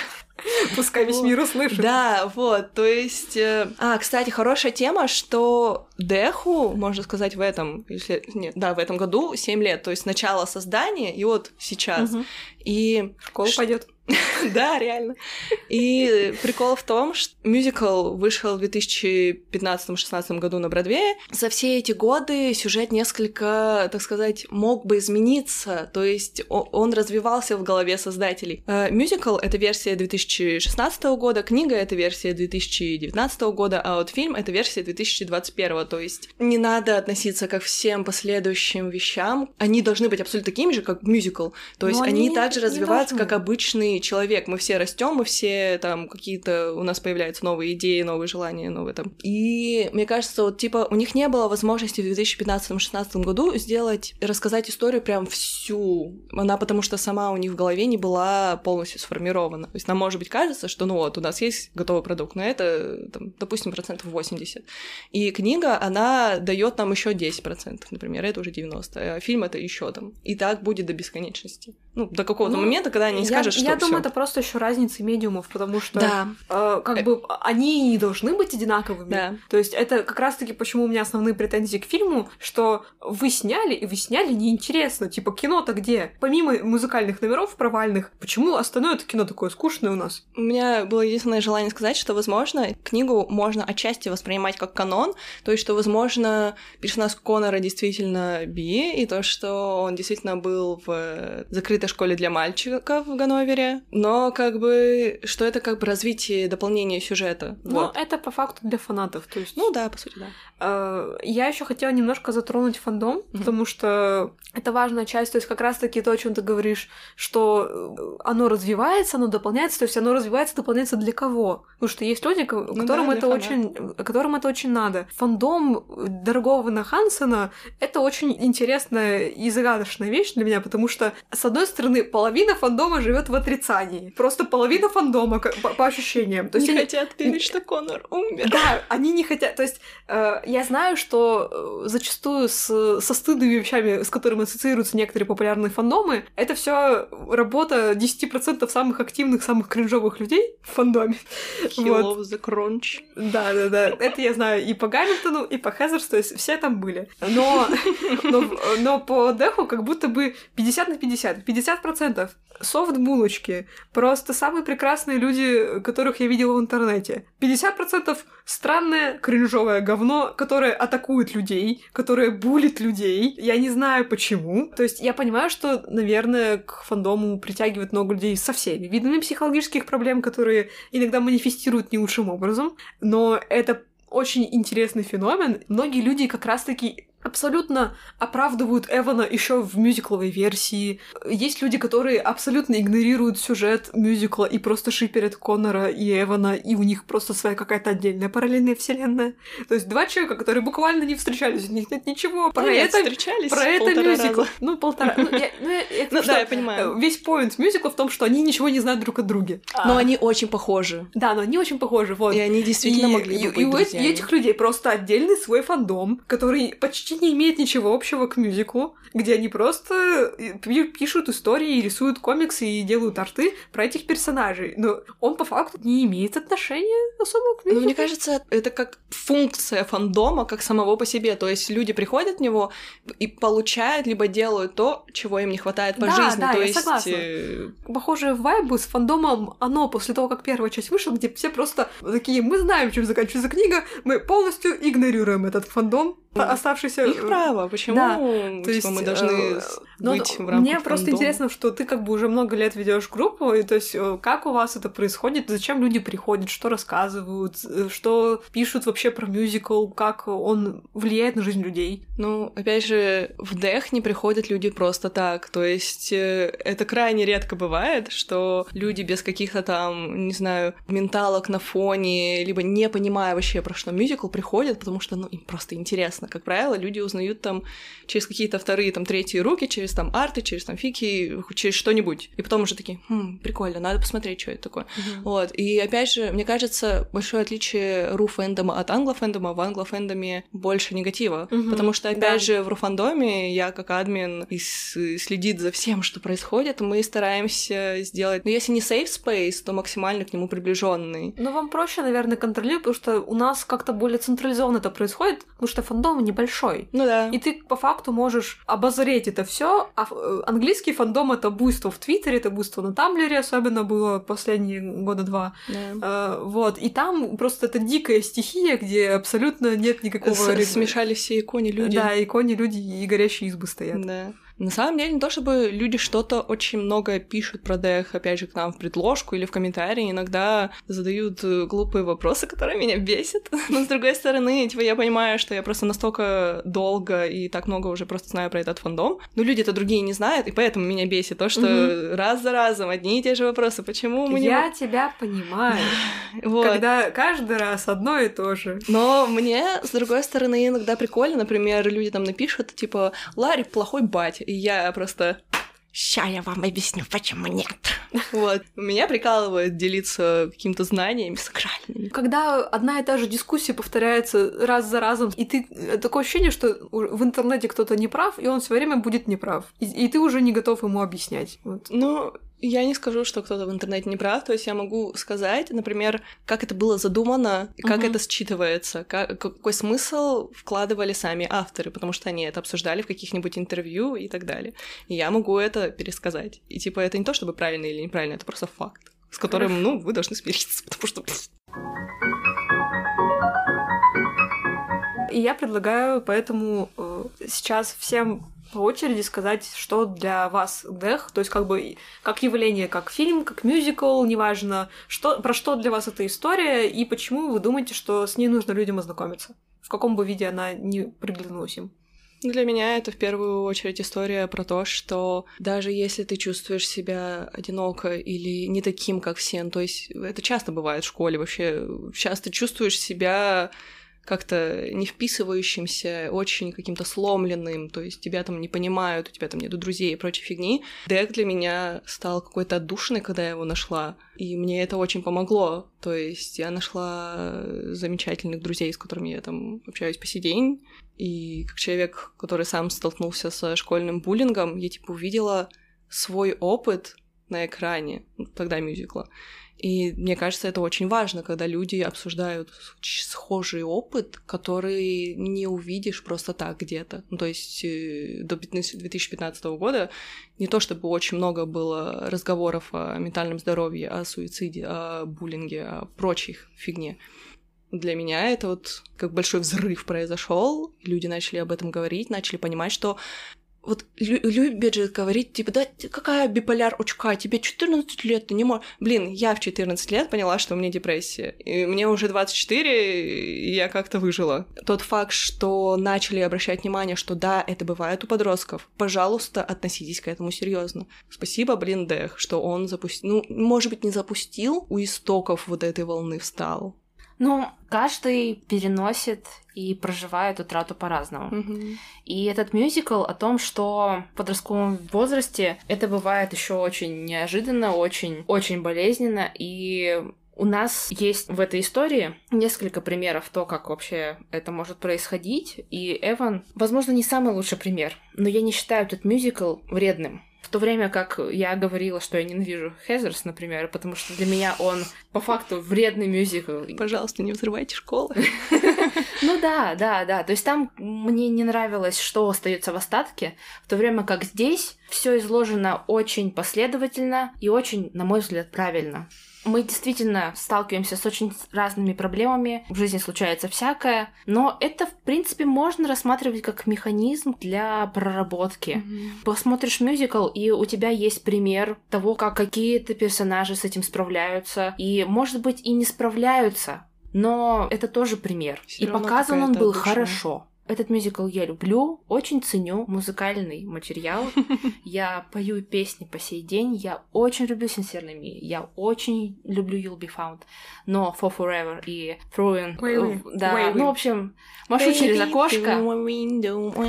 Пускай весь мир услышит. Да, вот, то есть... э, А, кстати, хорошая тема, что Деху, можно сказать, в этом, если... Нет, да, в этом году 7 лет, то есть начало создания, и вот сейчас. Мгм. И В школу Ш- пойдет. да, реально. И прикол в том, что мюзикл вышел в 2015-16 году на Бродвее. За все эти годы сюжет несколько, так сказать, мог бы измениться, то есть он развивался в голове создателей. Э, Мюзикл — это версия 2016 года, книга — это версия 2019 года, а вот фильм — это версия 2021, то есть не надо относиться ко всем последующим вещам, они должны быть абсолютно такими же, как мюзикл, то есть Но они, они также развиваются, как обычный человек. Мы все растем, мы все там какие-то у нас появляются новые идеи, новые желания, новые там. И мне кажется, вот типа у них не было возможности в 2015-16 году сделать, рассказать историю прям всю. Она потому что сама у них в голове не была полностью сформирована. То есть нам, может быть, кажется, что ну вот, у нас есть готовый продукт, но это, там, допустим, процентов 80. И книга, она дает нам еще 10%, например, это уже 90, а фильм это еще там. И так будет до бесконечности. Ну, до какого-то Ну, момента, когда они скажут, что я думаю, всё. это просто еще разница медиумов, потому что Да, э, как Э. бы они не должны быть одинаковыми. да. То есть это как раз-таки почему у меня основные претензии к фильму, что вы сняли, и вы сняли неинтересно. Типа, кино-то где? Помимо музыкальных номеров провальных, почему остальное это кино такое скучное у нас? У меня было единственное желание сказать, что, возможно, книгу можно отчасти воспринимать как канон, то есть, что, возможно, персонаж Конора действительно би, и то, что он действительно был в закрытой закрытой школе для мальчиков в Ганновере, но как бы, что это как бы развитие, дополнение сюжета. Ну, вот. это по факту для фанатов, то есть... Ну да, по сути, да. Э, Я еще хотела немножко затронуть фандом, Мгм. потому что это важная часть, то есть как раз-таки то, о чем ты говоришь, что э, оно развивается, оно дополняется, то есть оно развивается, дополняется для кого? Потому что есть люди, Ну которым да, это очень, которым это очень надо. Фандом дорогого Вана Хансена это очень интересная и загадочная вещь для меня, потому что с одной стороны половина фандома живет в отрицании, просто половина фандома по, по ощущениям. То есть не они- хотят верить, что Конор умер. да, они не хотят. То есть э, я знаю, что э, зачастую с, со стыдными вещами, с которыми ассоциируются некоторые популярные фандомы, это все работа 10% самых активных, самых кринжовых людей в фандоме. He Вот. loves the crunch. Да, да, да. Это я знаю и по Гамильтону, и по Хезерс, то есть все там были. Но, но, но по Деху как будто бы 50 на 50. 50% софт-булочки. Просто самые прекрасные люди, которых я видела в интернете. 50% странное кринжовое говно, которое атакует людей, которое булит людей. Я не знаю почему. То есть я понимаю, что, наверное, к фандому притягивает много людей со всеми видами психологических проблем, которые иногда манифестируют не лучшим образом. Но это очень интересный феномен. Многие люди как раз-таки абсолютно оправдывают Эвана еще в мюзикловой версии. Есть люди, которые абсолютно игнорируют сюжет мюзикла и просто шиперят Коннора и Эвана, и у них просто своя какая-то отдельная параллельная вселенная. То есть два человека, которые буквально не встречались, у них нет ничего про Нет, это. встречались Про это мюзикл. раза. Ну, полтора. Ну, я- ну, я- это Ну что, да, я понимаю. э, Весь поинт мюзикла в том, что они ничего не знают друг о друге. Но А, они очень похожи. Да, но они очень похожи, вот. И они действительно и, могли и- бы и быть у и этих людей просто отдельный свой фандом, который почти не имеет ничего общего к мюзиклу, где они просто э, пи- пишут истории, и рисуют комиксы и делают арты про этих персонажей. Но он по факту не имеет отношения особо к Ну, мюзиклу. мне кажется, это как функция фандома, как самого по себе. То есть люди приходят в него и получают, либо делают то, чего им не хватает по Да, жизни. да, то я есть согласна. э, Похожие вайбы с фандомом оно после того, как первая часть вышла, где все просто такие, мы знаем, чем заканчивается книга, мы полностью игнорируем этот фандом, Мгм. оставшийся... их право. Почему да, типа, То есть, мы должны э, с- ну, быть ну, в рамках Мне просто фандома? интересно, что ты как бы уже много лет ведешь группу, и то есть э, как у вас это происходит, зачем люди приходят, что рассказывают, э, что пишут вообще про мюзикл, как он влияет на жизнь людей. Ну, опять же, в Дэх не приходят люди просто так. То есть э, это крайне редко бывает, что люди без каких-то там, не знаю, менталок на фоне, либо не понимая вообще, про что мюзикл, приходят, потому что, ну, им просто интересно. Как правило, люди узнают там через какие-то вторые, там, третьи руки, через там арты, через там фики, через что-нибудь. И потом уже такие, хм, прикольно, надо посмотреть, что это такое. Вот, и опять же, мне кажется, большое отличие ру фэндома от англо фэндома, в англо фэндоме больше негатива, Мгм, потому что, опять да. же, в ру фандоме я как админ и следит за всем, что происходит, мы стараемся сделать, ну, если не safe space, то максимально к нему приближенный. Ну, вам проще, наверное, контролировать, потому что у нас как-то более централизованно это происходит, потому что фандом небольшой. Ну да. И ты по факту можешь обозреть это все. А э, английский фандом это буйство в Твиттере, это буйство на Тамблере, особенно было последние года два. да. Э, вот. И там просто это дикая стихия, где абсолютно нет никакого... С- Смешали все иконы люди. Да, и кони, люди и горящие избы стоят. Да. На самом деле, не то чтобы люди что-то очень много пишут про Дэх, опять же, к нам в предложку или в комментарии, иногда задают э, глупые вопросы, которые меня бесят. Но с другой стороны, типа, я понимаю, что я просто настолько долго и так много уже просто знаю про этот фандом, но люди-то другие не знают, и поэтому меня бесит то, что раз за разом одни и те же вопросы. Почему мы не... Я тебя понимаю. Вот. Когда каждый раз одно и то же. Но мне, с другой стороны, иногда прикольно, например, люди там напишут, типа, Ларри плохой батя, и я просто... Ща я вам объясню, почему нет. Вот. Меня прикалывает делиться какими-то знаниями сакральными. Когда одна и та же дискуссия повторяется раз за разом, и ты э, такое ощущение, что в интернете кто-то не прав, и он все время будет неправ. И, и ты уже не готов ему объяснять. Вот. Ну, я не скажу, что кто-то в интернете не прав, то есть я могу сказать, например, как это было задумано, как Мгм. это считывается, как- какой смысл вкладывали сами авторы, потому что они это обсуждали в каких-нибудь интервью и так далее. И я могу это пересказать. И типа это не то, чтобы правильно или неправильно, это просто факт, с которым, ну, вы должны смириться, потому что... И я предлагаю поэтому э, сейчас всем по очереди сказать, что для вас Дэх, то есть как бы как явление, как фильм, как мюзикл, неважно, что, про что для вас эта история и почему вы думаете, что с ней нужно людям ознакомиться, в каком бы виде она не приглянулась им. Для меня это в первую очередь история про то, что даже если ты чувствуешь себя одиноко или не таким, как все, то есть это часто бывает в школе вообще, часто чувствуешь себя как-то не вписывающимся, очень каким-то сломленным, то есть тебя там не понимают, у тебя там нету друзей и прочей фигни. Дек для меня стал какой-то отдушиной, когда я его нашла, и мне это очень помогло. То есть я нашла замечательных друзей, с которыми я там общаюсь по сей день, и как человек, который сам столкнулся со школьным буллингом, я типа увидела свой опыт на экране, тогда мюзикла, и мне кажется, это очень важно, когда люди обсуждают схожий опыт, который не увидишь просто так где-то. Ну, то есть э, до 2015 года не то чтобы очень много было разговоров о ментальном здоровье, о суициде, о буллинге, о прочих фигне. Для меня это вот как большой взрыв произошел, люди начали об этом говорить, начали понимать, что вот любят же говорить, типа, да какая биполяр очка, тебе 14 лет, ты не можешь... Блин, я в 14 лет поняла, что у меня депрессия. И мне уже 24, и я как-то выжила. Тот факт, что начали обращать внимание, что да, это бывает у подростков, пожалуйста, относитесь к этому серьезно. Спасибо, блин, Дэх, что он запустил... Ну, может быть, не запустил, у истоков вот этой волны встал. Ну, каждый переносит и проживает утрату по-разному. Mm-hmm. И этот мюзикл о том, что в подростковом возрасте это бывает еще очень неожиданно, очень, очень болезненно, и у нас есть в этой истории несколько примеров то, как вообще это может происходить, и Эван, возможно, не самый лучший пример, но я не считаю этот мюзикл вредным. В то время как я говорила, что я ненавижу Хезерс, например, потому что для меня он по факту вредный мюзикл. Пожалуйста, не взрывайте школы. Ну да, да, да. То есть там мне не нравилось, что остается в остатке, в то время как здесь все изложено очень последовательно и очень, на мой взгляд, правильно. Мы действительно сталкиваемся с очень разными проблемами, в жизни случается всякое, но это, в принципе, можно рассматривать как механизм для проработки. Mm-hmm. Посмотришь мюзикл, и у тебя есть пример того, как какие-то персонажи с этим справляются, и, может быть, и не справляются, но это тоже пример. Всё и показан он был душа. хорошо. Этот мюзикл я люблю, очень ценю музыкальный материал. Я пою песни по сей день. Я очень люблю Sincerely Me. Я очень люблю You'll Be Found. Но For Forever и Throwing... Wait, да, ну, в общем, Машу через окошко.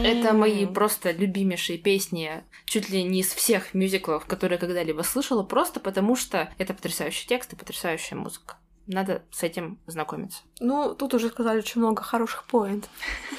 Это мои просто любимейшие песни чуть ли не из всех мюзиклов, которые когда-либо слышала, просто потому что это потрясающий текст и потрясающая музыка надо с этим знакомиться. Ну, тут уже сказали очень много хороших поинт.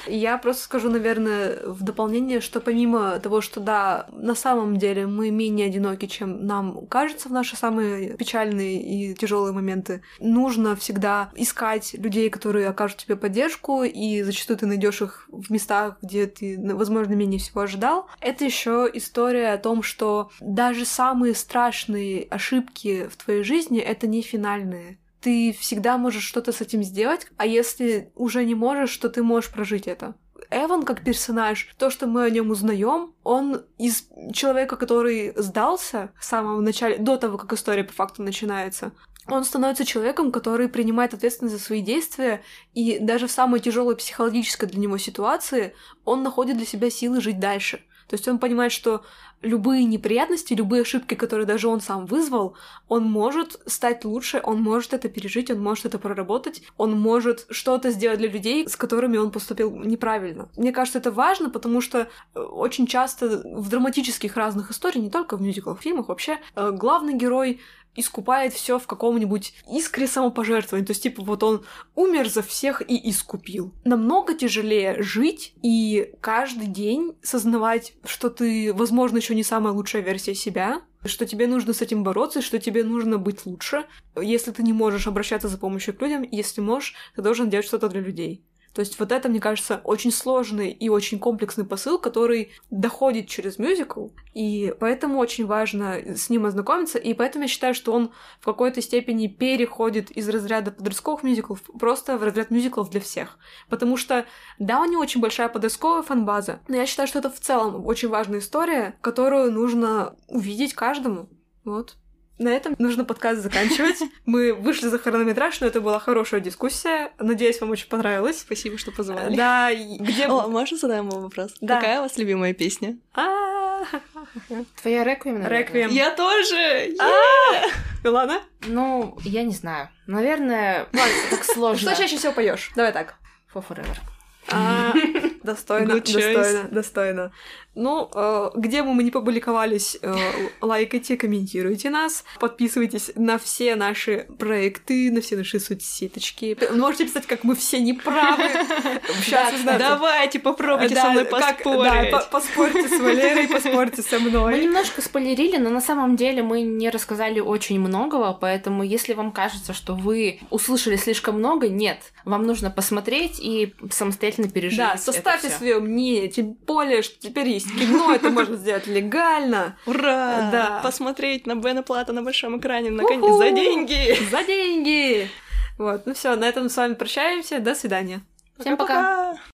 Я просто скажу, наверное, в дополнение, что помимо того, что да, на самом деле мы менее одиноки, чем нам кажется в наши самые печальные и тяжелые моменты, нужно всегда искать людей, которые окажут тебе поддержку, и зачастую ты найдешь их в местах, где ты, возможно, менее всего ожидал. Это еще история о том, что даже самые страшные ошибки в твоей жизни это не финальные ты всегда можешь что-то с этим сделать, а если уже не можешь, то ты можешь прожить это. Эван как персонаж, то, что мы о нем узнаем, он из человека, который сдался в самом начале, до того, как история по факту начинается, он становится человеком, который принимает ответственность за свои действия, и даже в самой тяжелой психологической для него ситуации он находит для себя силы жить дальше. То есть он понимает, что любые неприятности, любые ошибки, которые даже он сам вызвал, он может стать лучше, он может это пережить, он может это проработать, он может что-то сделать для людей, с которыми он поступил неправильно. Мне кажется, это важно, потому что э, очень часто в драматических разных историях, не только в мюзиклах, в фильмах вообще, э, главный герой искупает все в каком-нибудь искре самопожертвования. То есть, типа, вот он умер за всех и искупил. Намного тяжелее жить и каждый день сознавать, что ты, возможно, еще не самая лучшая версия себя, что тебе нужно с этим бороться, что тебе нужно быть лучше. Если ты не можешь обращаться за помощью к людям, если можешь, ты должен делать что-то для людей. То есть вот это, мне кажется, очень сложный и очень комплексный посыл, который доходит через мюзикл, и поэтому очень важно с ним ознакомиться, и поэтому я считаю, что он в какой-то степени переходит из разряда подростковых мюзиклов просто в разряд мюзиклов для всех. Потому что, да, у него очень большая подростковая фанбаза, но я считаю, что это в целом очень важная история, которую нужно увидеть каждому. Вот. На этом нужно подкаст заканчивать. Мы вышли за хронометраж, но это была хорошая дискуссия. Надеюсь, вам очень понравилось. Спасибо, что позвали. Да, где... О, можно задаем вам вопрос? Да. Какая у вас любимая песня? А, Твоя реквием? Реквием. Я тоже! Милана? Ну, я не знаю. Наверное, так сложно. Что чаще всего поешь? Давай так. For Forever. А, Достойно, достойно, достойно. Ну, э, где бы мы ни публиковались, э, лайкайте, комментируйте нас, подписывайтесь на все наши проекты, на все наши соцсеточки. Можете писать, как мы все неправы. Сейчас узнаете. Давайте попробуйте Да, со мной как- поспорить. Да, по- поспорьте с Валерой, поспорьте со Мы мной. немножко спойлерили, но на самом деле мы не рассказали очень многого, поэтому если вам кажется, что вы услышали слишком много, нет. Вам нужно посмотреть и самостоятельно пережить Да, составьте свое мнение, тем более, что теперь есть кино, это можно сделать легально, Ура! Да. Посмотреть на Бена Плата на большом экране наконец за деньги! за деньги. Вот, ну все, на этом с вами прощаемся, до свидания. Всем пока! Пока-пока!